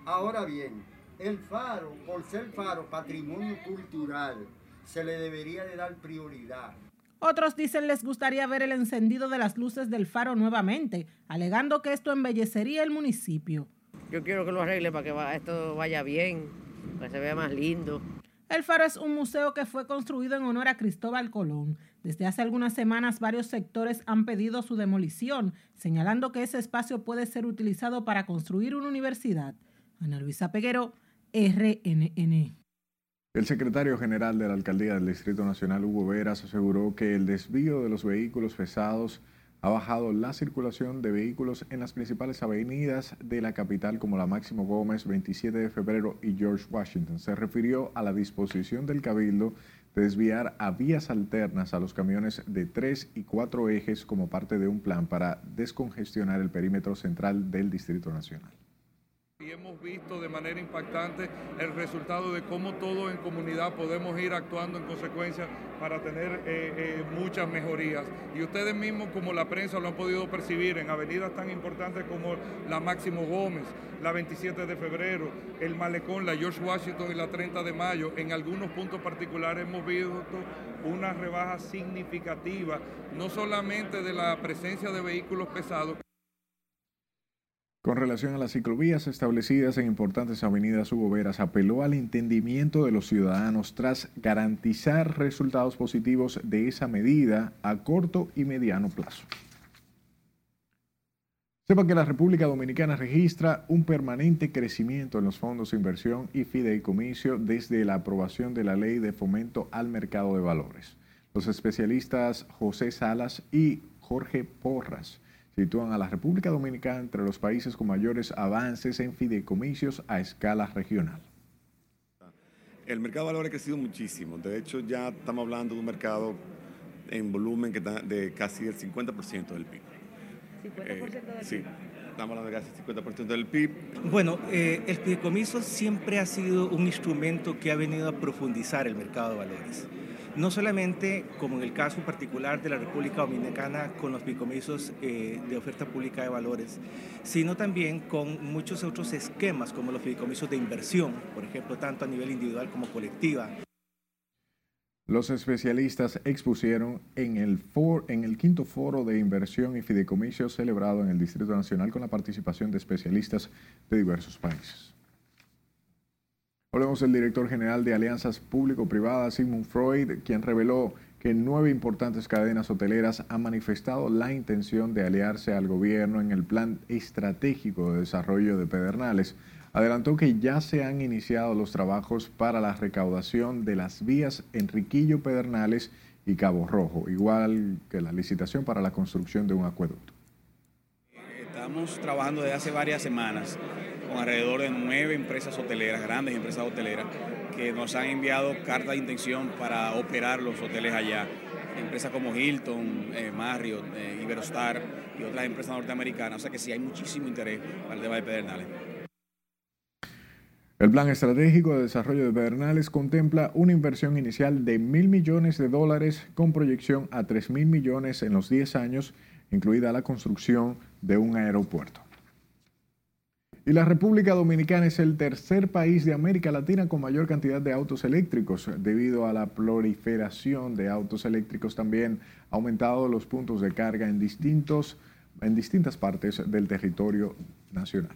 Ahora bien, el faro, por ser faro, patrimonio cultural, se le debería de dar prioridad. Otros dicen les gustaría ver el encendido de las luces del faro nuevamente, alegando que esto embellecería el municipio. Yo quiero que lo arregle para que esto vaya bien, para que se vea más lindo. El faro es un museo que fue construido en honor a Cristóbal Colón. Desde hace algunas semanas varios sectores han pedido su demolición, señalando que ese espacio puede ser utilizado para construir una universidad. Ana Luisa Peguero, RNN. El secretario general de la Alcaldía del Distrito Nacional, Hugo Veras, aseguró que el desvío de los vehículos pesados ha bajado la circulación de vehículos en las principales avenidas de la capital como la Máximo Gómez, 27 de febrero y George Washington. Se refirió a la disposición del Cabildo de desviar a vías alternas a los camiones de tres y cuatro ejes como parte de un plan para descongestionar el perímetro central del Distrito Nacional. Y hemos visto de manera impactante el resultado de cómo todos en comunidad podemos ir actuando en consecuencia para tener eh, eh, muchas mejorías. Y ustedes mismos, como la prensa, lo han podido percibir en avenidas tan importantes como la Máximo Gómez, la 27 de febrero, el Malecón, la George Washington y la 30 de mayo. En algunos puntos particulares hemos visto una rebaja significativa, no solamente de la presencia de vehículos pesados, con relación a las ciclovías establecidas en importantes avenidas Hugo apeló al entendimiento de los ciudadanos tras garantizar resultados positivos de esa medida a corto y mediano plazo. Sepa que la República Dominicana registra un permanente crecimiento en los fondos de inversión y fideicomiso desde la aprobación de la Ley de Fomento al Mercado de Valores. Los especialistas José Salas y Jorge Porras sitúan a la República Dominicana entre los países con mayores avances en fideicomisos a escala regional. El mercado de valores ha crecido muchísimo. De hecho, ya estamos hablando de un mercado en volumen que está de casi el 50% del PIB. ¿50% del PIB? Sí, estamos hablando de casi el 50% del PIB. Bueno, eh, el fideicomiso siempre ha sido un instrumento que ha venido a profundizar el mercado de valores no solamente como en el caso particular de la República Dominicana con los fideicomisos eh, de oferta pública de valores, sino también con muchos otros esquemas como los fideicomisos de inversión, por ejemplo, tanto a nivel individual como colectiva. Los especialistas expusieron en el, en el, quinto foro de inversión y fideicomiso celebrado en el Distrito Nacional con la participación de especialistas de diversos países. Hablemos del director general de Alianzas Público-Privadas, Sigmund Freud, quien reveló que nueve importantes cadenas hoteleras han manifestado la intención de aliarse al gobierno en el plan estratégico de desarrollo de Pedernales adelantó que ya se han iniciado los trabajos para la recaudación de las vías Enriquillo Pedernales y Cabo Rojo, igual que la licitación para la construcción de un acueducto. Estamos trabajando desde hace varias semanas con alrededor de nueve empresas hoteleras, grandes empresas hoteleras, que nos han enviado carta de intención para operar los hoteles allá. Empresas como Hilton, eh, Marriott, eh, Iberostar y otras empresas norteamericanas. O sea que sí hay muchísimo interés para el tema de Pedernales. El Plan Estratégico de Desarrollo de Pedernales contempla una inversión inicial de mil millones de dólares con proyección a tres mil millones en los 10 años, incluida la construcción de un aeropuerto. Y la República Dominicana es el tercer país de América Latina con mayor cantidad de autos eléctricos. Debido a la proliferación de autos eléctricos también ha aumentado los puntos de carga en, distintos, en distintas partes del territorio nacional.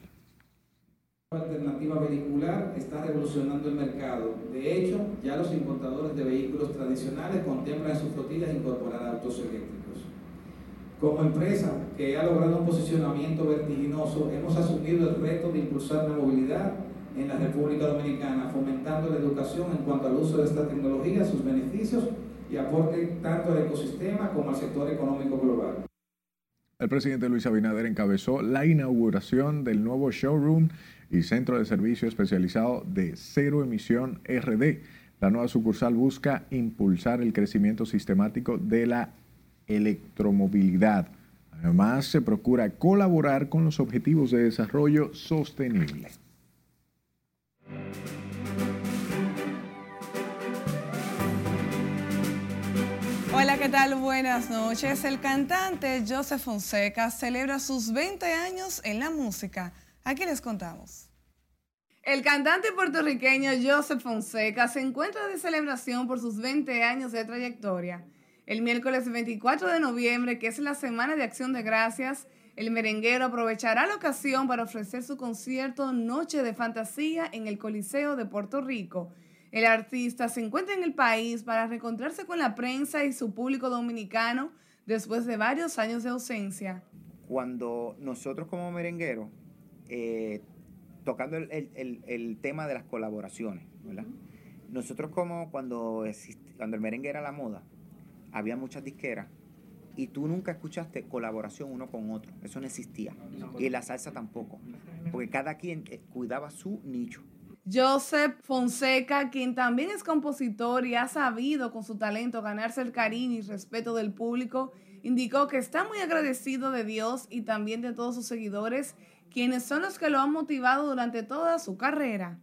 La alternativa vehicular está revolucionando el mercado. De hecho, ya los importadores de vehículos tradicionales contemplan en sus flotillas incorporar autos eléctricos. Como empresa que ha logrado un posicionamiento vertiginoso, hemos asumido el reto de impulsar la movilidad en la República Dominicana, fomentando la educación en cuanto al uso de esta tecnología, sus beneficios y aporte tanto al ecosistema como al sector económico global. El presidente Luis Abinader encabezó la inauguración del nuevo showroom y Centro de Servicio Especializado de Cero Emisión RD. La nueva sucursal busca impulsar el crecimiento sistemático de la electromovilidad. Además, se procura colaborar con los objetivos de desarrollo sostenible. Hola, ¿qué tal? Buenas noches. El cantante Joseph Fonseca celebra sus 20 años en la música. Aquí les contamos. El cantante puertorriqueño Joseph Fonseca se encuentra de celebración por sus 20 años de trayectoria. El miércoles 24 de noviembre, que es la Semana de Acción de Gracias, el merenguero aprovechará la ocasión para ofrecer su concierto Noche de Fantasía en el Coliseo de Puerto Rico. El artista se encuentra en el país para reencontrarse con la prensa y su público dominicano después de varios años de ausencia. Cuando nosotros como merengueros eh, tocando el, tema de las colaboraciones, ¿verdad? Nosotros como cuando, cuando el merengue era la moda, había muchas disqueras y tú nunca escuchaste colaboración uno con otro. Eso no existía. Y la salsa tampoco. Porque cada quien eh, cuidaba su nicho. Joseph Fonseca, quien también es compositor y ha sabido con su talento ganarse el cariño y respeto del público, indicó que está muy agradecido de Dios y también de todos sus seguidores quienes son los que lo han motivado durante toda su carrera.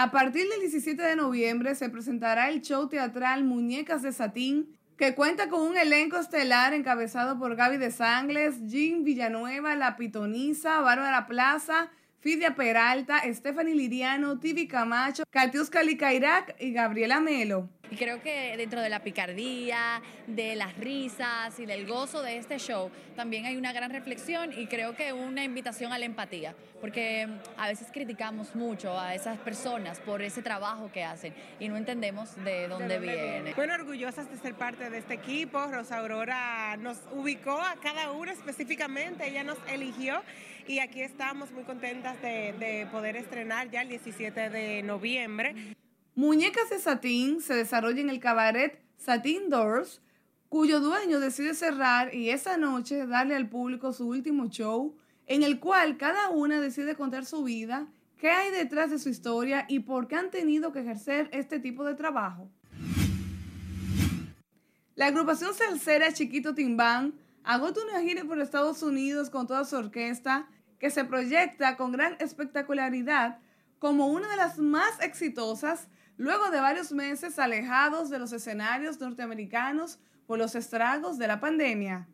A partir del 17 de noviembre se presentará el show teatral Muñecas de Satín, que cuenta con un elenco estelar encabezado por Gaby de Sangles, Jim Villanueva, La Pitoniza, Bárbara Plaza, Fidia Peralta, Stephanie Liriano, Tibi Camacho, Katiuska Likairac y Gabriela Melo. Y creo que dentro de la picardía, de las risas y del gozo de este show, también hay una gran reflexión y creo que una invitación a la empatía, porque a veces criticamos mucho a esas personas por ese trabajo que hacen y no entendemos de dónde, viene. Bueno, orgullosas de ser parte de este equipo. Rosa Aurora nos ubicó a cada uno específicamente, ella nos eligió y aquí estamos muy contentas de, poder estrenar ya el 17 de noviembre. Muñecas de Satín se desarrolla en el cabaret Satín Doors, cuyo dueño decide cerrar y esa noche darle al público su último show, en el cual cada una decide contar su vida, qué hay detrás de su historia y por qué han tenido que ejercer este tipo de trabajo. La agrupación salsera Chiquito Timbán agota una gira por Estados Unidos con toda su orquesta que se proyecta con gran espectacularidad como una de las más exitosas luego de varios meses alejados de los escenarios norteamericanos por los estragos de la pandemia.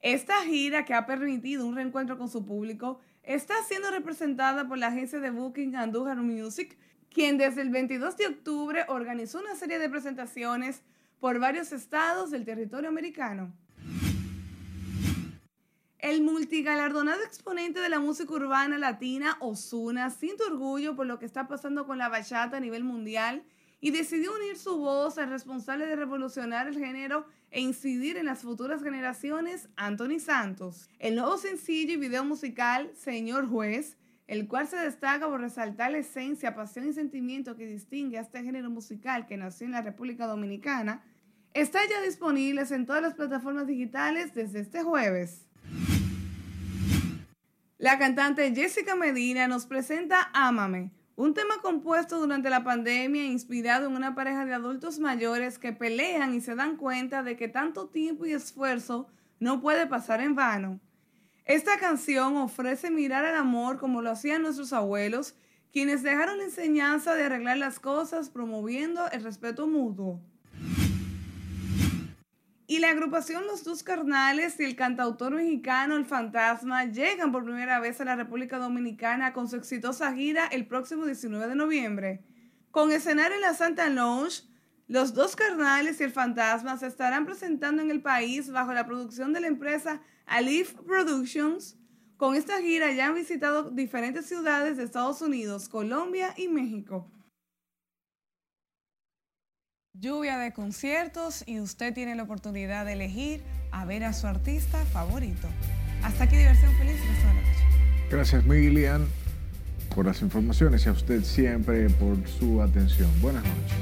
Esta gira, que ha permitido un reencuentro con su público, está siendo representada por la agencia de Booking Andújar Music, quien desde el 22 de octubre organizó una serie de presentaciones por varios estados del territorio americano. El multigalardonado exponente de la música urbana latina, Osuna, siente orgullo por lo que está pasando con la bachata a nivel mundial y decidió unir su voz al responsable de revolucionar el género e incidir en las futuras generaciones, Anthony Santos. El nuevo sencillo y video musical, Señor Juez, el cual se destaca por resaltar la esencia, pasión y sentimiento que distingue a este género musical que nació en la República Dominicana, está ya disponible en todas las plataformas digitales desde este jueves. La cantante Jessica Medina nos presenta Ámame, un tema compuesto durante la pandemia inspirado en una pareja de adultos mayores que pelean y se dan cuenta de que tanto tiempo y esfuerzo no puede pasar en vano. Esta canción ofrece mirar al amor como lo hacían nuestros abuelos, quienes dejaron la enseñanza de arreglar las cosas promoviendo el respeto mutuo. Y la agrupación Los Dos Carnales y el cantautor mexicano El Fantasma llegan por primera vez a la República Dominicana con su exitosa gira el próximo 19 de noviembre. Con escenario en la Santa Lounge, Los Dos Carnales y El Fantasma se estarán presentando en el país bajo la producción de la empresa Alif Productions. Con esta gira ya han visitado diferentes ciudades de Estados Unidos, Colombia y México lluvia de conciertos y usted tiene la oportunidad de elegir a ver a su artista favorito. Hasta aquí diversión feliz, resto de la noche. Gracias Milian por las informaciones y a usted siempre por su atención. Buenas noches.